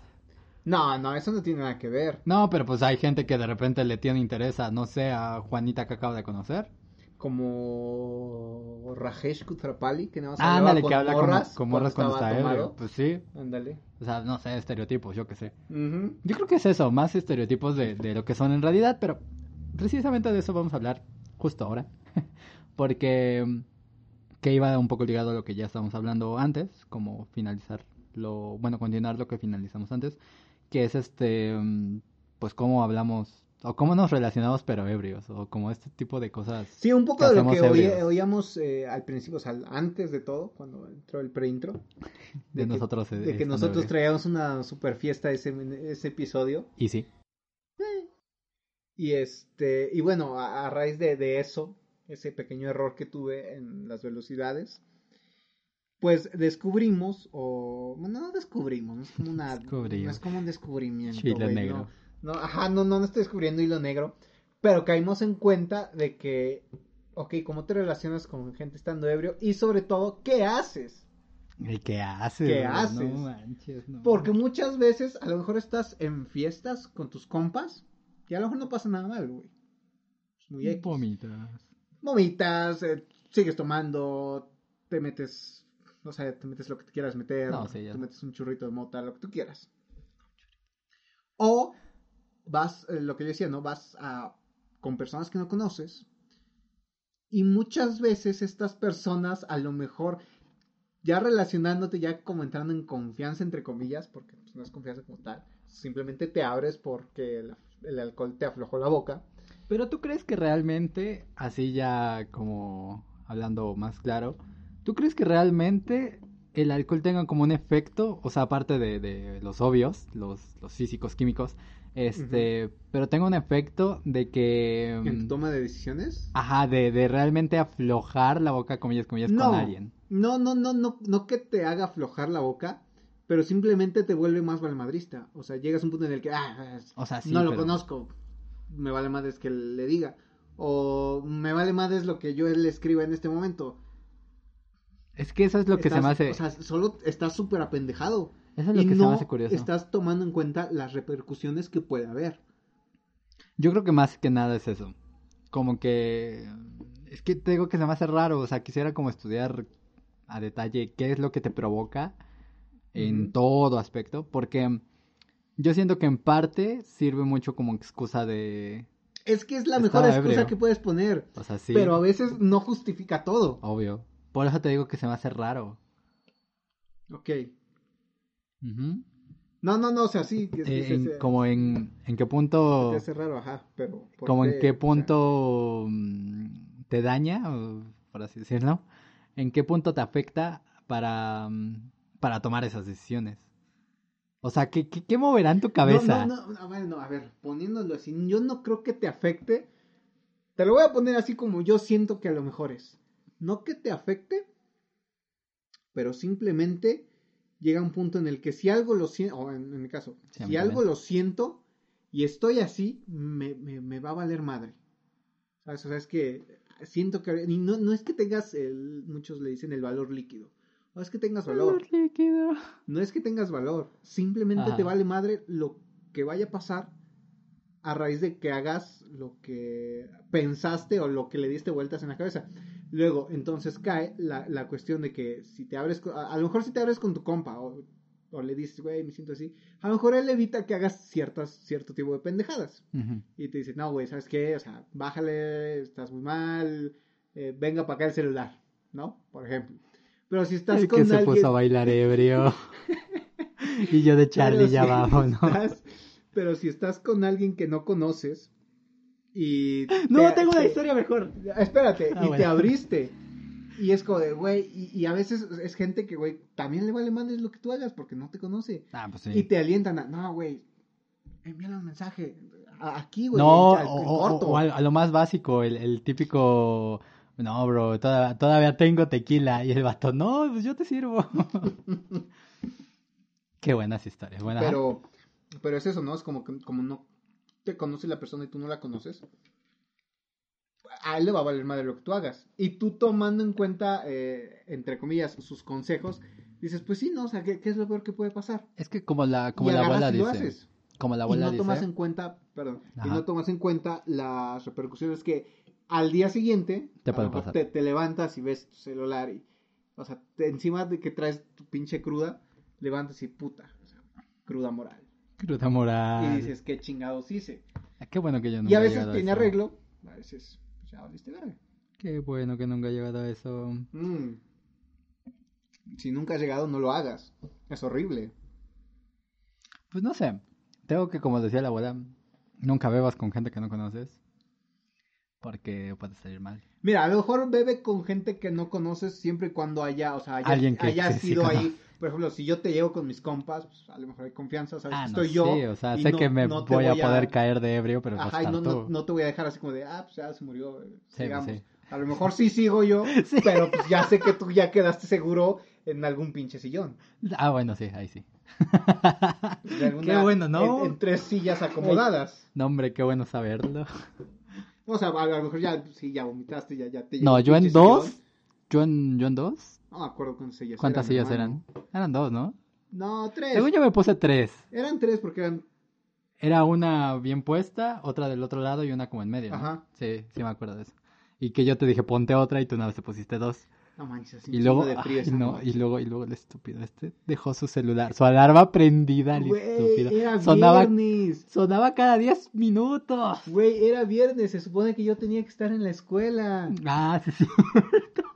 No, no, eso no tiene nada que ver. No, pero pues hay gente que de repente le tiene interés a, no sé, a Juanita que acaba de conocer. Como Rajesh Kutrapali, que nada más Ah, ándale, con que habla con morras con morras cuando estaba está ebrio. Pues sí. Ándale. O sea, no sé, estereotipos, yo qué sé. Yo creo que es eso, más estereotipos de, de lo que son en realidad, pero precisamente de eso vamos a hablar justo ahora. *laughs* Porque mm, que iba un poco ligado a lo que ya estábamos hablando antes, como finalizar lo, bueno, continuar lo que finalizamos antes, que es este, mm, pues cómo hablamos, o cómo nos relacionamos pero ebrios, o como este tipo de cosas. Sí, un poco de lo que oíamos eh, al principio, o sea, antes de todo, cuando entró el pre-intro. *laughs* De que- nosotros, De que nosotros ebrios. traíamos una super fiesta ese, ese episodio. Y sí, Y este, y bueno, a, a raíz de, de eso, ese pequeño error que tuve en las velocidades, pues descubrimos, o bueno, no descubrimos, no es como una, Descubrimos. no es como un descubrimiento, güey, negro. No, no, ajá, no, no, no estoy descubriendo hilo negro, pero caímos en cuenta de que, ok, cómo te relacionas con gente estando ebrio y sobre todo, ¿qué haces? ¿Y qué haces? ¿Qué haces? No manches, no. Porque muchas veces a lo mejor estás en fiestas con tus compas y a lo mejor no pasa nada mal, güey. Es muy X. Vomitas. Vomitas, eh, sigues tomando, te metes, o sea, te metes lo que te quieras meter, No, sí, te metes un churrito de mota, lo que tú quieras. O vas, eh, lo que yo decía, ¿no? Vas a, con personas que no conoces y muchas veces estas personas a lo mejor ya relacionándote, ya como entrando en confianza entre comillas, porque pues, no es confianza como tal, simplemente te abres porque el, el alcohol te aflojó la boca. Pero tú crees que realmente, así ya como hablando más claro, ¿tú crees que realmente el alcohol tenga como un efecto, o sea, aparte de, de los obvios, los, los físicos, químicos, este, pero tenga un efecto de que... En tu mm, toma de decisiones. Ajá, de, de realmente aflojar la boca, comillas, comillas, No. con alguien. No, no, no, no, no que te haga aflojar la boca, pero simplemente te vuelve más valmadrista. O sea, llegas a un punto en el que, ah, O sea, sí, no lo pero- conozco, me vale madres que le diga. O me vale madres lo que yo le escriba en este momento. Es que eso es lo que se me hace... O sea, solo estás súper apendejado. eso es lo y que se me hace curioso. estás tomando en cuenta las repercusiones que puede haber. Yo creo que más que nada es eso. Como que... Es que te digo que se me hace raro. O sea, quisiera como estudiar a detalle qué es lo que te provoca en todo aspecto. Porque yo siento que en parte sirve mucho como excusa de... Es que es la mejor excusa ebrio. que puedes poner. O sea, sí. Pero a veces no justifica todo. Obvio. Por eso te digo que se me hace raro. Ok. Ujú. No, no, no, o sea, sí. es- Eh, es- en- es- como en, en qué punto... Te hace raro, ajá, pero... ¿por como en qué? qué O sea, punto mm, te daña, por así decirlo, en qué punto te afecta para, mm, para tomar esas decisiones. O sea, ¿qué, qué, qué moverá en tu cabeza? No, no, no, a ver, no, a ver, poniéndolo así, yo no creo que te afecte. Te lo voy a poner así como yo siento que a lo mejor es. No que te afecte, pero simplemente llega un punto en el que si algo lo siento, o en, en mi caso, si algo lo siento y estoy así, me, me, me va a valer madre. ¿Sabes? O sea, es que siento que... Y no, no es que tengas, el, muchos le dicen el valor líquido. No es que tengas valor. líquido. No es que tengas valor, simplemente Ajá. te vale madre lo que vaya a pasar a raíz de que hagas lo que pensaste o lo que le diste vueltas en la cabeza. Luego, entonces cae la, la cuestión de que si te abres, a, a lo mejor si te abres con tu compa o, o le dices, güey, me siento así, a lo mejor él evita que hagas ciertas, cierto tipo de pendejadas. Y te dice, no, güey, ¿sabes qué? O sea, bájale, estás muy mal, eh, venga para acá el celular, ¿no? Por ejemplo. Pero si estás El con que se alguien... puso a bailar ebrio. *laughs* y yo de Charlie Pero ya si abajo, ¿no? estás- pero si estás con alguien que no conoces y... No, te- tengo una historia mejor. Espérate, Ah, y te abriste. Y es como de, güey, y, y a veces es gente que, güey, también le vale madres lo que tú hagas porque no te conoce. Ah, pues Y sí. te alientan a, no, güey, envíale un mensaje. Aquí, güey, No, o, o- o a, a lo más básico, el, el típico... No, bro, toda- todavía tengo tequila. Y el vato, no, pues yo te sirvo. *laughs* Qué buenas historias. Buenas. Pero, pero es eso, ¿no? Es como que como no te conoce la persona y tú no la conoces. A él le va a valer madre lo que tú hagas. Y tú tomando en cuenta, eh, entre comillas, sus consejos, Dices, pues sí, ¿no? O sea, ¿qué, qué es lo peor que puede pasar? Es que como la, como y la abuela y lo dice. haces. Como la y abuela no tomas dice. en cuenta, perdón, y no tomas en cuenta las repercusiones que al día siguiente Te a lo puede mejor pasar. Te, te levantas y ves tu celular y, o sea, te- encima de que traes tu pinche cruda, levantas y puta, o sea, cruda moral. Cruda moral. Y dices, qué chingados hice. Ah, Qué bueno que yo nunca y a veces tiene arreglo, a veces, pues ya valiste verga. Qué bueno que nunca he llegado a eso. Mm. Si nunca has llegado, no lo hagas. Es horrible. Pues no sé. Tengo que, como decía la abuela, nunca bebas con gente que no conoces. Porque puede salir mal. Mira, a lo mejor bebe con gente que no conoces siempre y cuando haya, o sea, haya, Alguien que haya sí, sido ahí. Por ejemplo, si yo te llevo con mis compas, pues, a lo mejor hay confianza, sabes Ah, no, estoy yo. sí, o sea, sé no- que me voy, a poder caer de ebrio, pero Ajá, estar no, no, no te voy a dejar así como de, ah, pues ya se murió, Sí, sigamos. pues. A lo mejor sí sigo yo, *laughs* pero pues ya sé que tú ya quedaste seguro en algún pinche sillón. Ah, bueno, sí, ahí sí. Alguna- Qué bueno, ¿no? En, en tres sillas acomodadas. No, hombre, qué bueno saberlo. O sea, a lo mejor ya, sí, ya vomitaste, ya, ya te No, yo en dos. sillón. Yo en, yo en dos. No me acuerdo cuántas sillas ¿Cuántas eran, sillas hermano. eran? Eran dos, ¿no? No, tres. Según yo me puse tres. Eran tres porque eran Era una bien puesta, otra del otro lado y una como en medio. ¿no? Ajá. Sí, sí me acuerdo de eso. Y que yo te dije ponte otra y tú nada más te pusiste dos. No manches, Y luego, de frío ay, no, y luego, y luego el estúpido este dejó su celular, su alarma prendida, el estúpido. era Sonaba, viernes. sonaba cada 10 minutos. Güey, era viernes. Se supone que yo tenía que estar en la escuela. Ah, sí, sí, *laughs*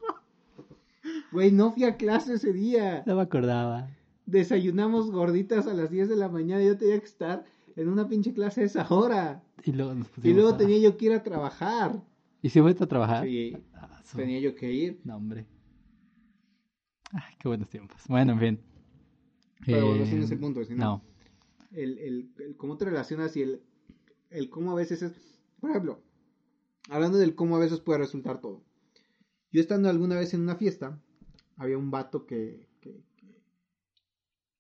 Güey, no fui a clase ese día. no me acordaba. Desayunamos gorditas a las 10 de la mañana. Yo tenía que estar en una pinche clase a esa hora. Y luego nos Y luego a- tenía yo que ir a trabajar. ¿Y si fuiste a trabajar? Sí, Ah, su- tenía yo que ir. No, hombre. Ay, qué buenos tiempos. Bueno, en fin. Pero Eh, no es el punto, sino No. el, el, el cómo te relacionas y el, el cómo a veces es... Por ejemplo, hablando del cómo a veces puede resultar todo. Yo estando alguna vez en una fiesta, había un vato que, que, que,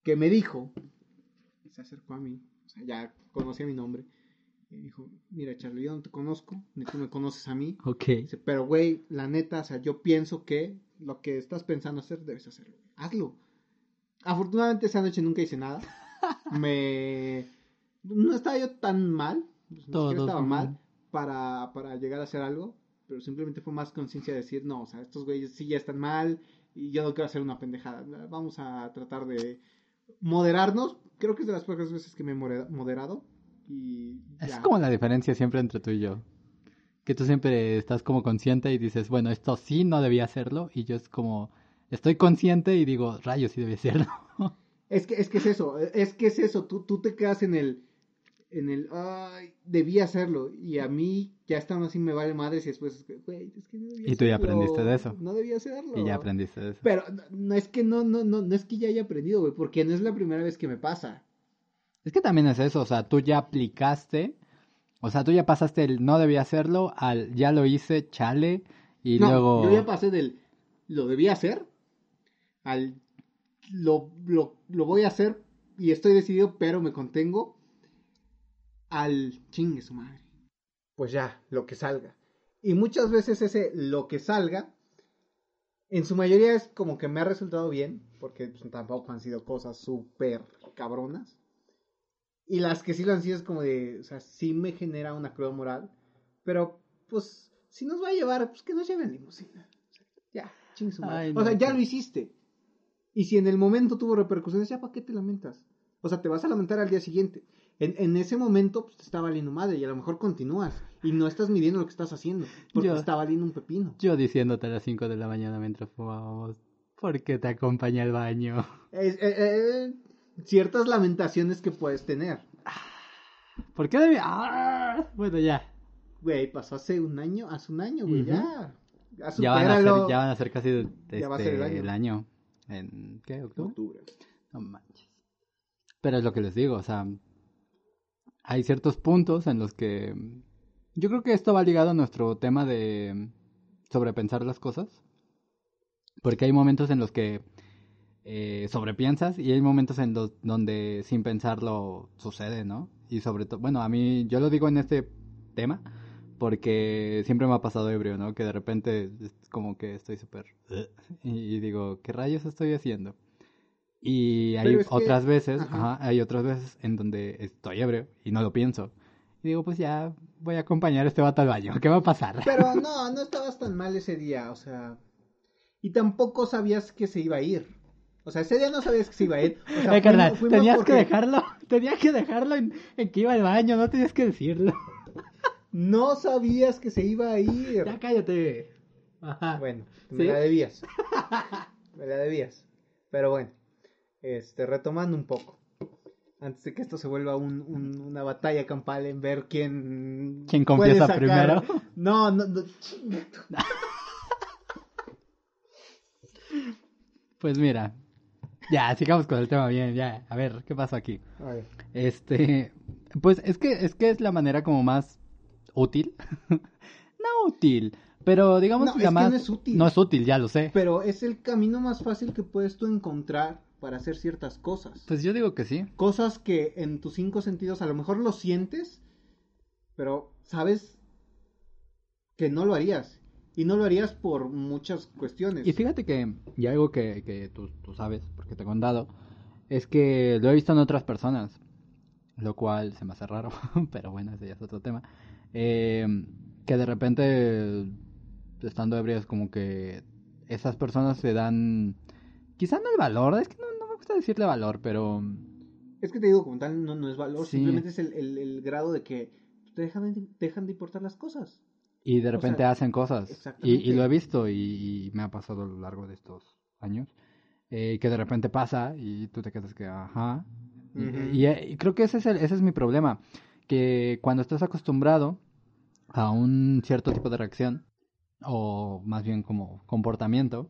que me dijo, se acercó a mí, o sea, ya conocía mi nombre, y dijo, mira Charlie, yo no te conozco, ni tú me conoces a mí, Ok. Dice, pero güey, la neta, o sea, yo pienso que lo que estás pensando hacer, debes hacerlo. Hazlo. Afortunadamente esa noche nunca hice nada. *laughs* Me... No estaba yo tan mal. pues, siquiera Todos estaba mal para, para llegar a hacer algo. Pero simplemente fue más conciencia de decir, no, o sea, estos güeyes sí ya están mal y yo no quiero hacer una pendejada. Vamos a tratar de moderarnos. Creo que es de las pocas veces que me he moderado. Y Es como la diferencia siempre entre tú y yo. Que tú siempre estás como consciente y dices, bueno, esto sí no debía hacerlo. Y yo es como, estoy consciente y digo, rayos, sí debía hacerlo. *laughs* Es que, es que es eso, es que es eso, tú, tú te quedas en el, en el, ay, debí hacerlo, y a mí ya estando así me vale madres y después, es que, güey, es que no debía Y tú ya aprendiste de eso. No debía hacerlo. y ya aprendiste de eso. Pero no, no es que no, no, no, no es que ya haya aprendido, güey, porque no es la primera vez que me pasa. Es que también es eso, o sea, tú ya aplicaste, o sea, tú ya pasaste el no debía hacerlo al ya lo hice, chale, y no, luego... yo ya pasé del, lo debía hacer, al, lo, lo, lo voy a hacer, y estoy decidido, pero me contengo, al chingue su madre. Pues ya, lo que salga. Y muchas veces ese lo que salga, en su mayoría es como que me ha resultado bien, porque pues, tampoco han sido cosas súper cabronas. Y las que sí lo han sido es como de, o sea, sí me genera una cruda moral, pero pues si nos va a llevar, pues que nos lleven en limusina. O sea, ya, chingue su madre. Ay, o no, sea, ya pues. lo hiciste. Y si en el momento tuvo repercusiones, ya para qué te lamentas. O sea, te vas a lamentar al día siguiente. En, en ese momento pues, te está valiendo madre y a lo mejor continúas y no estás midiendo lo que estás haciendo porque Yo- está valiendo un pepino. Yo diciéndote a las 5 de la mañana mientras fumábamos, ¿por qué te acompañé al baño? Es- eh, eh, ciertas lamentaciones que puedes tener. ¿Por qué debía...? ¡Ah! Bueno, ya. Güey, pasó hace un año, hace un año, güey, ya. Ya, Ya van, a ser, ya van a ser casi este, Ya va a ser el año. el año. ¿En qué? ¿Octubre? Octubre. No manches. Pero es lo que les digo, o sea, hay ciertos puntos en los que yo creo que esto va ligado a nuestro tema de sobrepensar las cosas. Porque hay momentos en los que eh, sobrepiensas y hay momentos en los donde sin pensarlo sucede, ¿no? Y sobre todo, bueno, a mí yo lo digo en este tema porque siempre me ha pasado ebrio, ¿no? Que de repente es como que estoy súper... y digo, ¿qué rayos estoy haciendo? Y hay que- otras veces, ajá. ajá, hay otras veces en donde estoy ebrio y no lo pienso. Y digo, pues ya voy a acompañar a este vato al baño, ¿qué va a pasar? Pero *laughs* no, no estabas tan mal ese día, o sea. Y tampoco sabías que se iba a ir. O sea, ese día no sabías que se iba a ir. O sea, *laughs* Eh, carnal, fuimos- tenías porque que dejarlo, *laughs* tenías que dejarlo en, en que iba al baño, no tenías que decirlo. *laughs* No sabías que se iba a ir. Ya cállate. Ajá. Bueno, me ¿Sí? la debías. me la debías. Pero bueno, este, retomando un poco. Antes de que esto se vuelva un, un- una batalla campal en ver quién... ¿Quién confiesa sacar- primero? No, no, no. Pues mira, ya, sigamos con el tema bien, ya. A ver, ¿qué pasó aquí? A ver. Este, pues es que es que es la manera como más útil. *laughs* no útil, pero digamos No, la que más no es útil. No es útil, ya lo sé. Pero es el camino más fácil que puedes tú encontrar para hacer ciertas cosas. Pues yo digo que sí. Cosas que en tus cinco sentidos a lo mejor lo sientes, pero sabes que no lo harías. Y no lo harías por muchas cuestiones. Y fíjate que, y algo que, que tú, tú sabes, porque te he contado, es que lo he visto en otras personas, lo cual se me hace raro, *laughs* pero bueno, ese ya es otro tema. Eh, que de repente, estando ebrios, como que esas personas se dan, quizá no el valor, es que no, no me gusta decirle valor, pero Es que te digo, como tal, no, no es valor, Sí. simplemente es el, el- el grado de que te dejan, de- dejan de importar las cosas. Y de repente sea, hacen cosas. Y, y lo he visto y, y me ha pasado a lo largo de estos años. eh, que de repente pasa y tú te quedas que, ajá. Y- Ujú. y, eh, y creo que ese es, el- ese es mi problema. Que cuando estás acostumbrado a un cierto tipo de reacción, o más bien como comportamiento,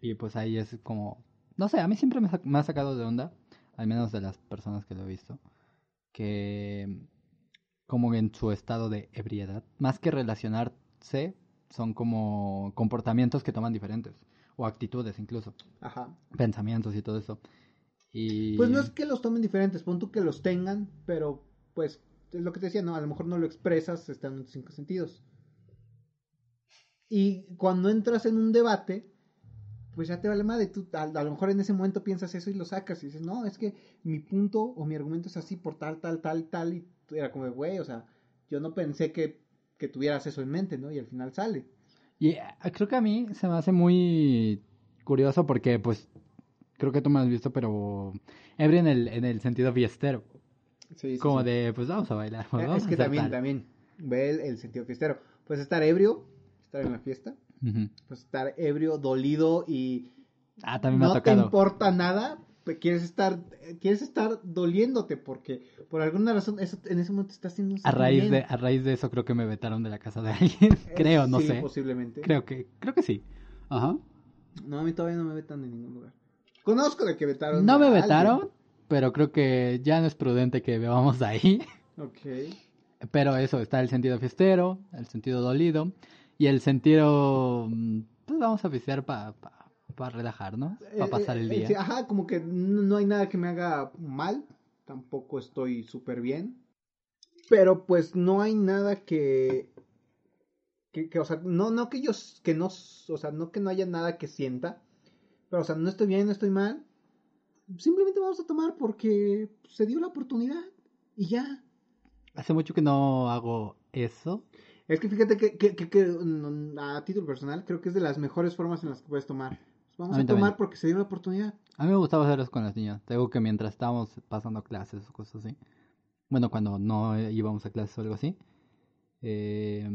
y pues ahí es como, no sé, a mí siempre me, me ha sacado de onda, al menos de las personas que lo he visto, que como en su estado de ebriedad, más que relacionarse, son como comportamientos que toman diferentes, o actitudes incluso, Ajá. pensamientos y todo eso. Y... Pues no es que los tomen diferentes, pon tú que los tengan, pero pues es lo que te decía, ¿no? A lo mejor no lo expresas estando en cinco sentidos. Y cuando entras en un debate, pues ya te vale madre. Tú, a, a lo mejor en ese momento piensas eso y lo sacas y dices, no, es que mi punto o mi argumento es así por tal, tal, tal, tal. Y era como, güey, o sea, yo no pensé que, que tuvieras eso en mente, ¿no? Y al final sale. Y eh, creo que a mí se me hace muy curioso porque, pues, creo que tú me has visto, pero ebrio en el, en el sentido fiestero. Sí, sí, como sí. de, pues vamos a bailar. pues, vamos es que también, tal. también, ve el, el sentido fiestero. Puedes estar ebrio, estar en la fiesta, pues estar ebrio, dolido y Ah, también me ha no te tocado. importa nada, quieres estar quieres estar doliéndote porque por alguna razón eso en ese momento estás haciendo un A raíz, de, a raíz de eso creo que me vetaron de la casa de alguien. *laughs* creo, no Eh, Sí, sé. posiblemente. Creo que, creo que sí. Ajá. No, a mí todavía no me vetan en ningún lugar. Conozco de que vetaron. No me alguien. vetaron, pero creo que ya no es prudente que bebamos ahí. Ok. Pero eso, está el sentido fiestero, el sentido dolido y el sentido, mm, pues vamos a fiestear para relajar, ¿no? Para Eh, pasar el eh, día. ajá, como que no, hay nada que me haga mal. Tampoco estoy súper bien. Pero pues no hay nada que, que, que, o sea, no, no que yo, que no, o sea, no que no haya nada que sienta. Pero, o sea, no estoy bien, no estoy mal. Simplemente vamos a tomar porque se dio la oportunidad. Y ya. Hace mucho que no hago eso. Es que fíjate que, que, que, que, mm, a título personal creo que es de las mejores formas en las que puedes tomar. Vamos A a, tomar también. porque se dio la oportunidad. A mí me gustaba hacerlos con las niñas. Te digo que mientras estábamos pasando clases o cosas así. Bueno, cuando no íbamos a clases o algo así. Eh,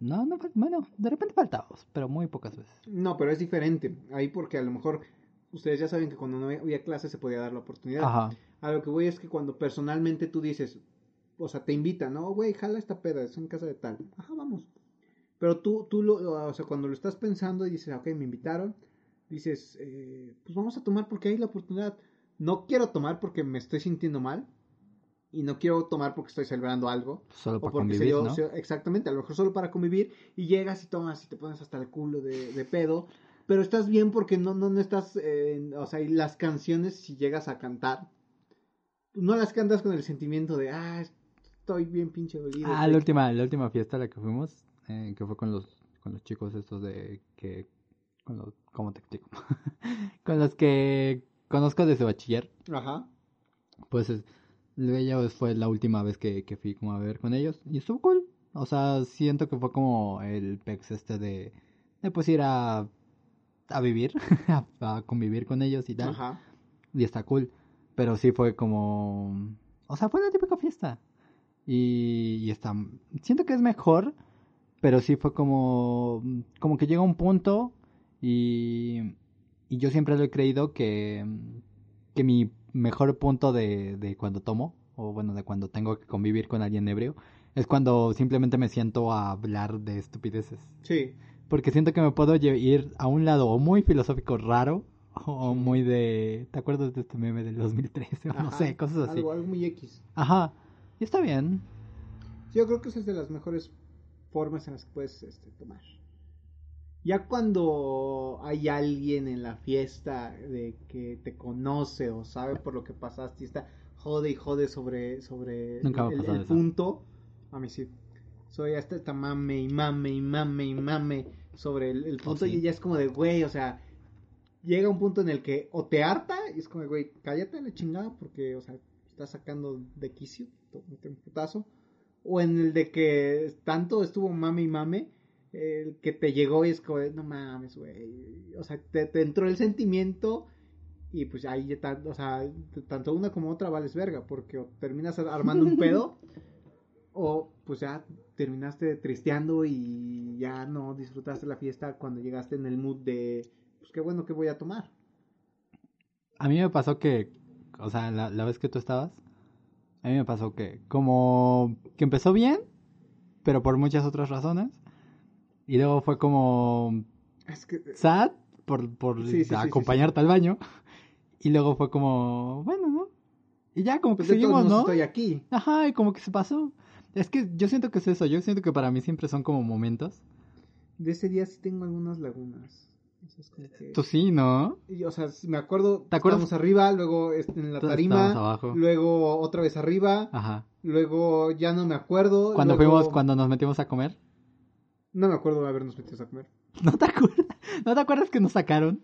no, no, bueno, de repente faltábamos, pero muy pocas veces. No, pero es diferente. Ahí porque a lo mejor ustedes ya saben que cuando no había clase se podía dar la oportunidad. Ajá. A lo que voy es que cuando personalmente tú dices, o sea, te invitan, ¿no? Güey, jala esta peda, es en casa de tal. Ajá, vamos. Pero tú, tú lo, o sea, cuando lo estás pensando y dices, ok, me invitaron, dices, eh, pues vamos a tomar porque hay la oportunidad. No quiero tomar porque me estoy sintiendo mal. Y no quiero tomar porque estoy celebrando algo. Solo para se convivir, dio- ¿no? se- exactamente, a lo mejor solo para convivir y llegas y tomas y te pones hasta el culo de, de pedo, pero estás bien porque no, no, no estás, eh, o sea, y las canciones si llegas a cantar, no las cantas con el sentimiento de, ah, estoy bien pinche dolido. Ah, la última, la última fiesta a la que fuimos, eh, que fue con los, con los chicos estos de que, con los, ¿cómo te explico? *laughs* con los que conozco desde bachiller. Ajá. Pues es- ella fue la última vez que, que fui como a ver con ellos. Y estuvo cool. O sea, siento que fue como el pex este de, de pues ir a, a vivir, *laughs* a, a convivir con ellos y tal. Ajá. Y está cool. Pero sí fue como... O sea, fue la típica fiesta. Y, y está... Siento que es mejor, pero sí fue como... Como que llega un punto y... Y yo siempre lo he creído que... Que mi mejor punto de, de cuando tomo, o bueno, de cuando tengo que convivir con alguien ebrio, es cuando simplemente me siento a hablar de estupideces. Sí. Porque siento que me puedo ir a un lado o muy filosófico raro o muy de... ¿Te acuerdas de este meme del 2013? O no Ajá. sé, cosas así. Algo, algo muy X. Ajá. Y está bien. Yo creo que esa es de las mejores formas en las que puedes este, tomar. Ya cuando hay alguien en la fiesta de que te conoce o sabe por lo que pasaste y está jode y jode sobre, sobre Nunca el, punto, a mí sí. Soy hasta esta mame y mame y mame y mame sobre el, el punto Oh, sí. y ya es como de, güey, o sea, llega un punto en el que o te harta y es como, de, güey, cállate la chingada porque, o sea, estás sacando de quicio, un putazo. O en el de que tanto estuvo mame y mame, el que te llegó y es como, no mames, güey. O sea, te, te entró el sentimiento y pues ahí ya, o sea, tanto una como otra vales verga, porque o terminas armando un pedo *laughs* o pues ya terminaste tristeando y ya no disfrutaste la fiesta cuando llegaste en el mood de, pues qué bueno que voy a tomar. A mí me pasó que... O sea, la, la vez que tú estabas, a mí me pasó que como que empezó bien, pero por muchas otras razones. Y luego fue como Es que sad por, por Sí, sí, sí, sí, acompañarte al baño. *laughs* Y luego fue como, bueno, ¿no? Y ya como que pues seguimos, ¿no? estoy aquí. Ajá, y como que se pasó. Es que yo siento que es eso, yo siento que para mí siempre son como momentos. De ese día sí tengo algunas lagunas. Es que- Tú sí, ¿no? Y, o sea, me acuerdo, ¿Te acuerdas? estábamos arriba, luego en la tarima, abajo. luego otra vez arriba, Ajá. luego ya no me acuerdo. Cuando luego- fuimos, cuando nos metimos a comer. No me acuerdo de habernos metido a comer. *laughs* ¿No te acuerdas? ¿No te acuerdas que nos sacaron?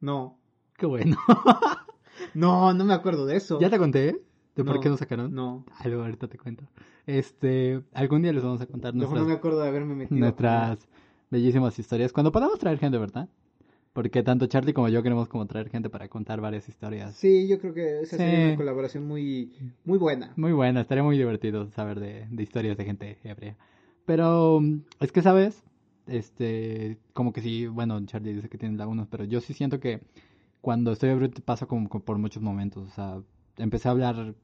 No. Qué bueno. *laughs* No, no me acuerdo de eso. ¿Ya te conté? ¿De por qué nos sacaron? No. Ay, luego ahorita te cuento. Este, algún día les vamos a contar no nuestras, me acuerdo de haberme metido. a nuestras bellísimas historias. Cuando podamos traer gente, ¿verdad? Porque tanto Charlie como yo queremos como traer gente para contar varias historias. Sí, yo creo que esa Sí. sería una colaboración muy, muy buena. Muy buena, estaría muy divertido saber de, de historias de gente ebria. Pero es que, ¿sabes? Este, como que sí, bueno, Charlie dice que tiene lagunas, pero yo sí siento que cuando estoy ebrio te paso como, como por muchos momentos. O sea, empecé a hablar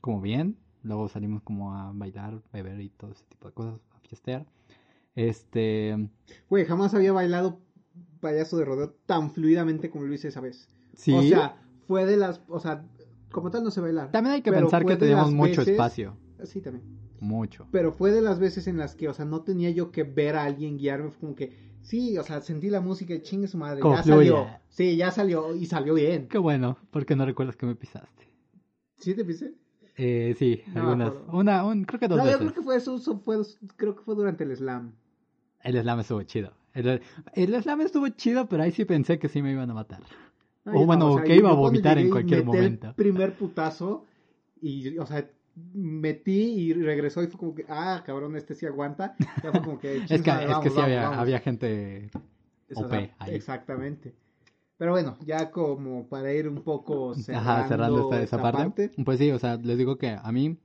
como bien, luego salimos como a bailar, beber y todo ese tipo de cosas, a fiestear. Este, Güey, jamás había bailado payaso de rodeo tan fluidamente como lo hice esa vez. sí. O sea, fue de las, o sea, como tal no sé bailar. también hay que pensar que teníamos mucho veces- espacio. Sí, también. Mucho. Pero fue de las veces en las que, o sea, no tenía yo que ver a alguien guiarme. Fue como que, sí, o sea, sentí la música y chingue su madre. Ya salió. Sí, ya salió y salió bien. Qué bueno, porque no recuerdas que me pisaste. ¿Sí te pisé? Eh, sí, No algunas. Una, un, creo que dos No, veces. yo creo que fue eso, eso fue, creo que fue durante el slam. El slam estuvo chido. El, el slam estuvo chido, pero ahí sí pensé que sí me iban a matar. O no, bueno, sea, que iba a vomitar en cualquier momento. El primer putazo y, o sea, metí y regresó y fue como que, ah, cabrón, este sí aguanta. Ya fue como que, *laughs* Es que, "Chinga, es vamos, que sí vamos, había, vamos". había gente O sea, OP ahí. Exactamente. Pero bueno, ya como para ir un poco cerrando, Ajá, cerrando esta, esa parte. Pues sí, o sea, les digo que a mí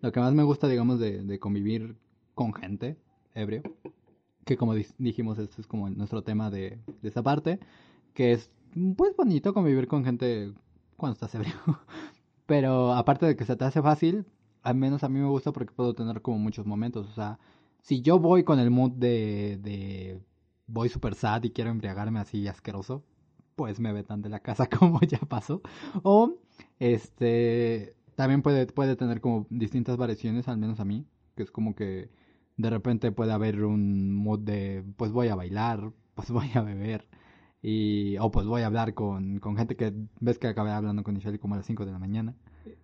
lo que más me gusta, digamos, de, de convivir con gente ebrio, que como di- dijimos, este es como nuestro tema de, de esta parte, que es pues bonito convivir con gente cuando estás ebrio. *laughs* Pero aparte de que se te hace fácil, al menos a mí me gusta porque puedo tener como muchos momentos. O sea, si yo voy con el mood de, de voy super sad y quiero embriagarme así asqueroso, pues me vetan de la casa *laughs* como ya pasó. O este también puede, puede tener como distintas variaciones, al menos a mí, que es como que de repente puede haber un mood de pues voy a bailar, pues voy a beber. Y, o pues voy a hablar con, con gente que ves que acabé hablando con Michelle como a las 5 de la mañana.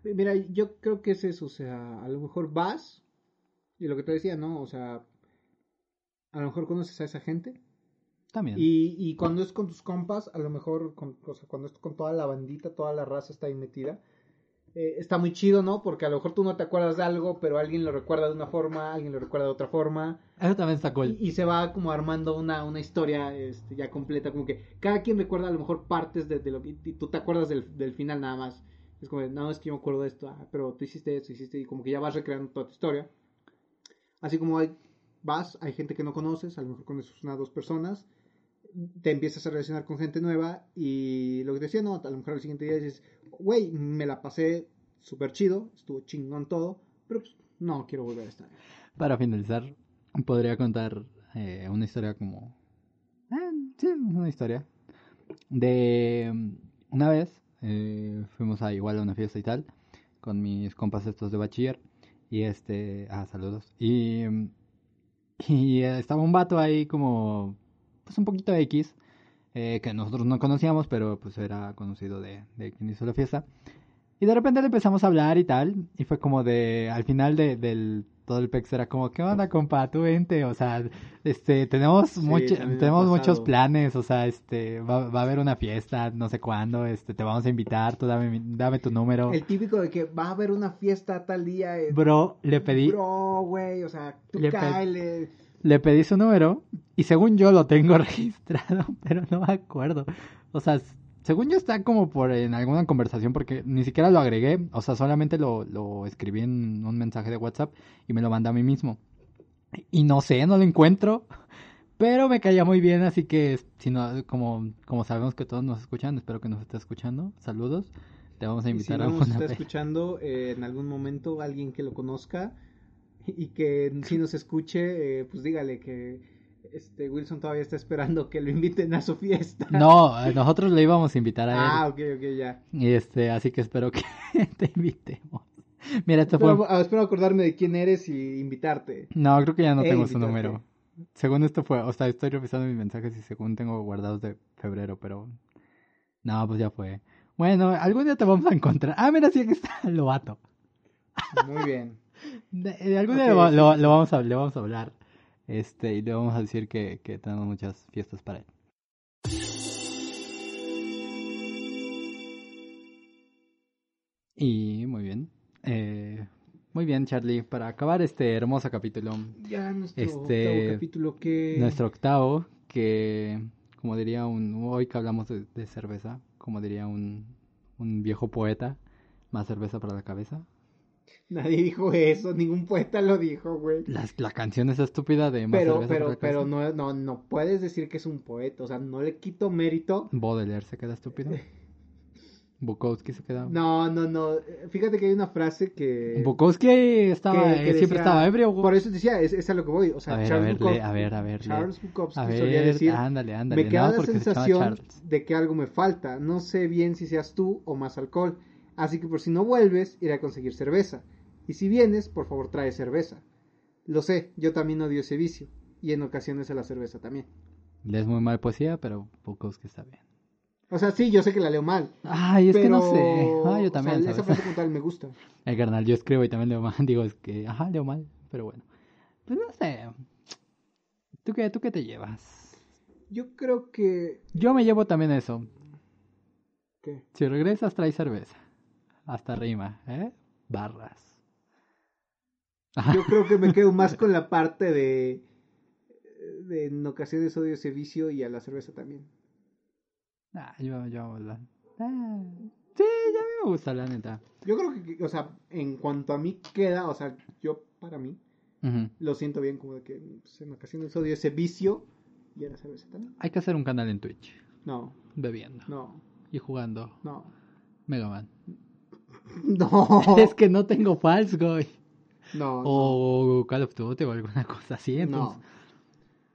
Mira, yo creo que es eso, o sea, a lo mejor vas y lo que te decía, ¿no? O sea, a lo mejor conoces a esa gente También. Y, y cuando es con tus compas, a lo mejor, con, o sea, cuando es con toda la bandita, toda la raza está ahí metida, eh, está muy chido, ¿no? Porque a lo mejor tú no te acuerdas de algo, pero alguien lo recuerda de una forma, alguien lo recuerda de otra forma. Eso también está cool. Y, y se va como armando una, una historia este, ya completa, como que cada quien recuerda a lo mejor partes de, de lo que y tú te acuerdas del, del final nada más. Es como, no, es que yo me acuerdo de esto, ah, pero tú hiciste esto, hiciste, y como que ya vas recreando toda tu historia. Así como hay, vas, hay gente que no conoces, a lo mejor conoces una o dos personas, te empiezas a relacionar con gente nueva y lo que decía, no, a lo mejor al siguiente día dices, güey, me la pasé súper chido, estuvo chingón todo, pero pues no quiero volver a estar. Para finalizar, podría contar eh, una historia como... eh, sí, una historia. De una vez eh, fuimos a igual a una fiesta y tal, con mis compas estos de bachiller. Y este... Ah, saludos. Y... Y eh, estaba un vato ahí como... Pues un poquito X. eh, que nosotros no conocíamos, pero pues era conocido de, de quien hizo la fiesta. Y de repente le empezamos a hablar y tal. Y fue como de, al final de, del todo el pex era como, ¿qué onda, compa? Tú vente, o sea, este, tenemos, Sí, mucho- tenemos muchos planes, o sea, este, va, va a haber una fiesta, no sé cuándo, este, te vamos a invitar, tú dame, dame tu número. El típico de que va a haber una fiesta tal día. eh, Bro, le pedí, Bro, güey, o sea, tú Le cáele. Le pedí su número y según yo lo tengo *laughs* registrado, pero no me acuerdo. O sea, según yo está como por en alguna conversación porque ni siquiera lo agregué, o sea, solamente lo, lo escribí en un mensaje de WhatsApp y me lo mandé a mí mismo. Y no sé, no lo encuentro, *laughs* pero me caía muy bien, así que si no, como, como sabemos que todos nos escuchan, espero que nos esté escuchando. Saludos. Te vamos a Y si invitar no a nos está escuchando eh, en algún momento alguien que lo conozca y que *laughs* si nos escuche, eh, pues dígale que este Wilson todavía está esperando que lo inviten a su fiesta. No, nosotros le íbamos a invitar a él. Ah, ok, ok, ya. Y este, así que espero que *laughs* te invitemos. Mira, esto fue. Espero, ah, espero acordarme de quién eres y invitarte. No, creo que ya no Eh, tengo su número. Según esto fue, o sea, estoy revisando mis mensajes y según tengo guardados de febrero, pero. No, pues ya fue. Bueno, algún día te vamos a encontrar. Ah, mira, sí, aquí está el lobato. Muy bien. De, algún día lo, lo- vamos a, le vamos a hablar. Este, y le vamos a decir que, que tenemos muchas fiestas para él. Y muy bien. Eh, muy bien, Charlie. Para acabar este hermoso capítulo, Ya nuestro Este, octavo capítulo que... nuestro octavo, que como diría un, hoy que hablamos de, de cerveza, como diría un, un viejo poeta, más cerveza para la cabeza. Nadie dijo eso, ningún poeta lo dijo, güey. La, la canción esa estúpida de más Pero, pero, pero no, no, no puedes decir que es un poeta, o sea, no le quito mérito. Baudelaire se queda estúpido. *laughs* Bukowski se queda. No, no, no. Fíjate que hay una frase que. Bukowski estaba, que- que siempre decía- estaba ebrio. güey. Por eso decía, es, es a lo que voy. O sea, A ver, a Charles ver, Bukowski, a ver, a. Charles Bukowski A solía decir: ándale, ándale. Me queda no, la se sensación de que algo me falta. No sé bien si seas tú o más alcohol. Así que por si no vuelves, iré a conseguir cerveza. Y si vienes, por favor trae cerveza. Lo sé, yo también odio ese vicio. Y en ocasiones a la cerveza también. Lees muy mal poesía, pero Bukowski está bien. O sea, sí, yo sé que la leo mal. Ay, es pero... que no sé. Ah, yo o también, sea, esa frase como tal me gusta. *laughs* El carnal, yo escribo y también leo mal. *laughs* Digo, es que, ajá, leo mal, pero bueno. Pues no sé. ¿Tú qué, tú qué te llevas? Yo creo que... Yo me llevo también eso. ¿Qué? Si regresas, trae cerveza. Hasta rima, ¿eh? Barras. Yo creo que me quedo más con la parte de, de en ocasiones odio ese vicio y a la cerveza también. Ah, yo, yo, la... ah, sí, ya me gusta, la neta. Yo creo que, o sea, en cuanto a mí queda, o sea, yo para mí lo siento bien como de que pues, en ocasiones odio ese vicio y a la cerveza también. Hay que hacer un canal en Twitch, No, bebiendo no, y jugando no, Mega Man. *laughs* no, Es que no tengo False Guy. no, no, O Call of Duty o alguna cosa así, entonces.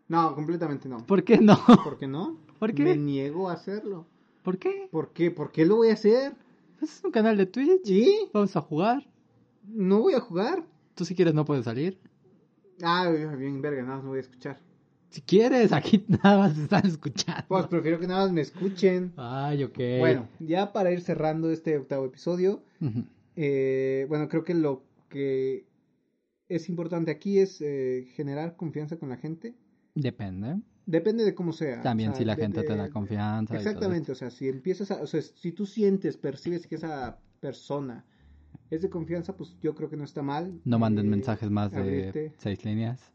no, no, completamente no. ¿Por qué no? ¿Por qué no? ¿Por qué? Me niego a hacerlo. ¿Por qué? ¿Por qué? ¿Por qué lo voy a hacer? Pues es un canal de Twitch. ¿Y? Vamos a jugar. No voy a jugar. Tú si quieres no puedes salir. Ah, bien, verga, nada más me voy a escuchar. Si quieres, aquí *laughs* nada más están escuchando. Pues prefiero que nada más me escuchen. Ay, ok. Bueno, ya para ir cerrando este octavo episodio, eh, bueno, creo que lo que es importante aquí es eh, generar confianza con la gente. Depende. Depende de cómo sea. También o sea, si la de- gente te da confianza. Exactamente, o sea, si empiezas a, o sea, si tú sientes, percibes que esa persona es de confianza, pues yo creo que no está mal. No manden eh, mensajes más de abrirte. seis líneas.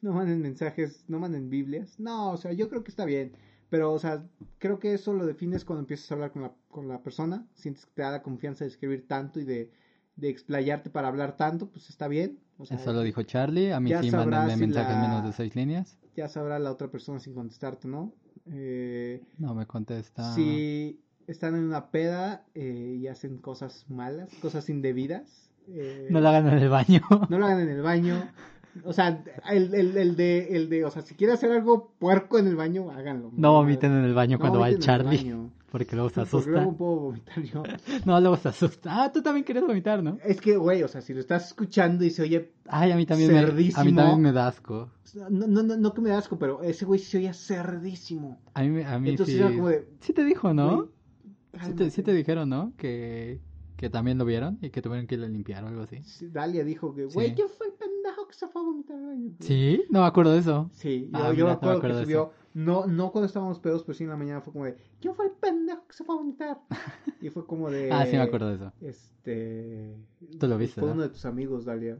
*laughs* No manden mensajes, no manden Biblias. No, o sea, yo creo que está bien. Pero, o sea, creo que eso lo defines cuando empiezas a hablar con la, con la persona. Sientes que te da la confianza de escribir tanto y de, de explayarte para hablar tanto, pues está bien. O sea, Eso lo dijo Charlie. A mí sí si mensajes la- menos de seis líneas. ya sabrá la otra persona sin contestarte, ¿no? Eh, No me contesta. Si están en una peda eh, y hacen cosas malas, cosas indebidas, eh, No lo hagan en el baño. no lo hagan en el baño. O sea, el, el, el de, el de, o sea, si quiere hacer algo puerco en el baño, háganlo. No vomiten en el baño No cuando va el el Charlie. baño, *laughs* Porque luego se asusta. luego puedo vomitar yo. *laughs* No, luego se asusta. Ah, tú también quieres vomitar, ¿no? Es que, güey, o sea, si lo estás escuchando y se oye, Ay, a mí también, me, a mí Cerdísimo. también me da asco. no, no, no, no que me da asco, pero ese güey se oye cerdísimo. A mí, a mí Entonces sí. era como de, Sí te dijo, ¿no? güey, Sí te, sí te cálmate. dijeron, ¿no? Que, que también lo vieron y que tuvieron que ir a limpiar o algo así. Sí, Dalia dijo que, güey, Sí. ¿quién fue el que se fue a vomitar al baño? ¿Sí? No me acuerdo de eso. Sí, yo, Ah, yo mira, me no me acuerdo acuerdo que de subió, no, no cuando estábamos pedos, pero sí en la mañana fue como de, ¿quién fue el pendejo que se fue a vomitar? *laughs* Y fue como de... Ah, sí me acuerdo de eso. Este... Tú lo viste, Fue ¿no? uno de tus amigos, Dalia.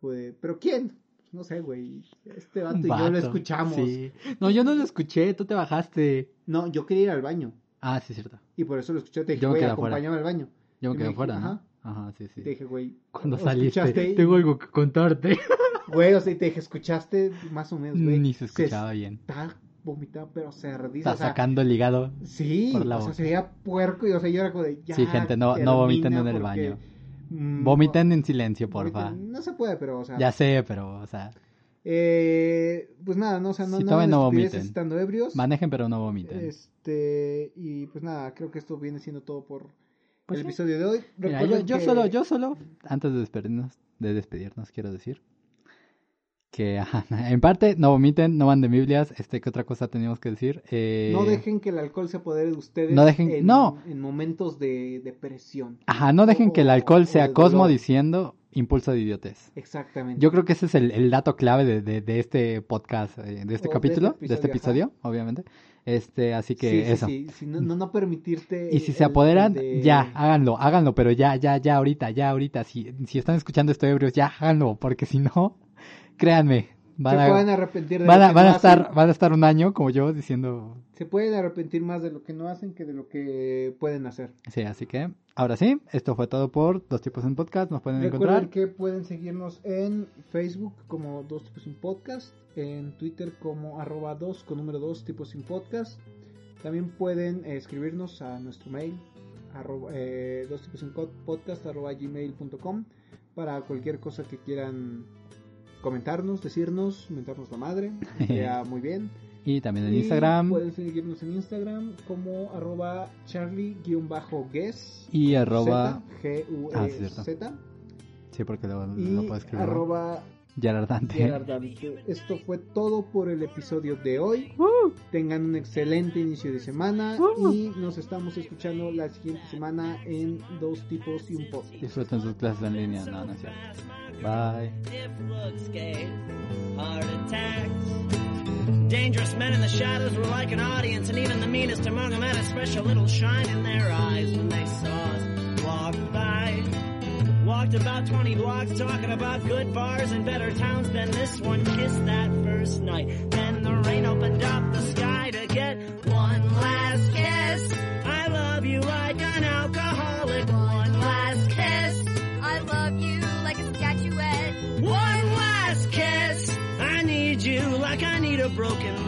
Fue, ¿pero quién? Pues No sé, güey. Este vato y yo lo escuchamos. Sí. No, yo no lo escuché, tú te bajaste. No, yo quería ir al baño. Ah, sí, cierto. Y por eso lo escuché. Te dije, Yo me güey, quedé acompáñame al baño. Yo me Y me quedé dije, fuera, ¿no? Ajá. Sí, Y sí. te dije, güey... Cuando ¿o saliste, escuchaste? tengo algo que contarte. *laughs* Güey, o sea, y te dije, ¿escuchaste? Más o menos, güey. Ni se escuchaba bien. Está vomitado, pero cerdísimo. Está o sea, sacando el hígado. Sí, por la o sea, boca. se veía puerco y, o sea, yo era como de, ya, Sí, gente, no- no vomiten en el baño. mm, Vomiten en silencio, vomiten- porfa. No se puede, pero, o sea, Ya sé, pero, o sea, eh, pues nada, no, o sea, no, Si no, no vomiten. estando ebrios. manejen pero no vomiten. Este, y pues nada, creo que esto viene siendo todo por Pues el sí. episodio de hoy. Mira, yo, yo que- solo, yo solo, antes de despedirnos, de despedirnos, quiero decir que, ajá, *laughs* en parte, no vomiten, no manden Biblias, este, ¿qué otra cosa teníamos que decir? Eh, No dejen que el alcohol se apodere de ustedes no dejen- en, no. en momentos de depresión. Ajá, no dejen que el o- alcohol o sea de Cosmo dolor. diciendo impulso de idiotez. Exactamente. Yo creo que ese es el, el dato clave de, de, de este podcast, eh, de este O de capítulo, este de este episodio, obviamente. Este, así que Sí, sí, eso. sí, sí, no, no, permitirte. Y si el- se apoderan, de- ya, háganlo, háganlo, pero ya, ya, ya, ahorita, ya, ahorita. Si, si están escuchando esto ebrios, ya, háganlo, porque si no, *laughs* créanme, van se a, pueden arrepentir de van lo a, que van no a estar, hacen. van a estar un año, como yo, diciendo, Se pueden arrepentir más de lo que no hacen que de lo que pueden hacer. sí, así que, ahora sí, esto fue todo por Dos Tipos en Podcast, nos pueden Recuerden encontrar. que pueden seguirnos en Facebook como Dos Tipos Sin Podcast, en Twitter como arroba dos con número dos tipos sin podcast. También pueden eh, escribirnos a nuestro mail arroba, eh, dos tipos sin co- podcast arroba gmail.com para cualquier cosa que quieran comentarnos, decirnos, mentarnos la madre, queda *laughs* muy bien. Y también en Y Instagram Pueden seguirnos en Instagram como arroba charlie-guess. y arroba, Z, G-U-E-Z. Ah, sí, cierto. sí, porque lo, lo y puedo escribir. arroba Gerard Dante. Gerard Dante. Esto fue todo por el episodio de hoy. Uh, Tengan un excelente inicio de semana Uh. y nos estamos escuchando la siguiente semana en Dos Tipos y un Podcast. disfruten sus clases en línea, no, no es cierto. Bye. if looks gave heart attacks. Dangerous men in the shadows were like an audience, and even the meanest among them had a special little shine in their eyes when they saw us walk by. Walked about 20 blocks talking about good bars and better towns than this one. Kissed that first night. Then the rain opened up the sky to get one last kiss. I love you like an alcoholic. One last kiss. I love you like a statuette. One last kiss. I need you like I need a broken.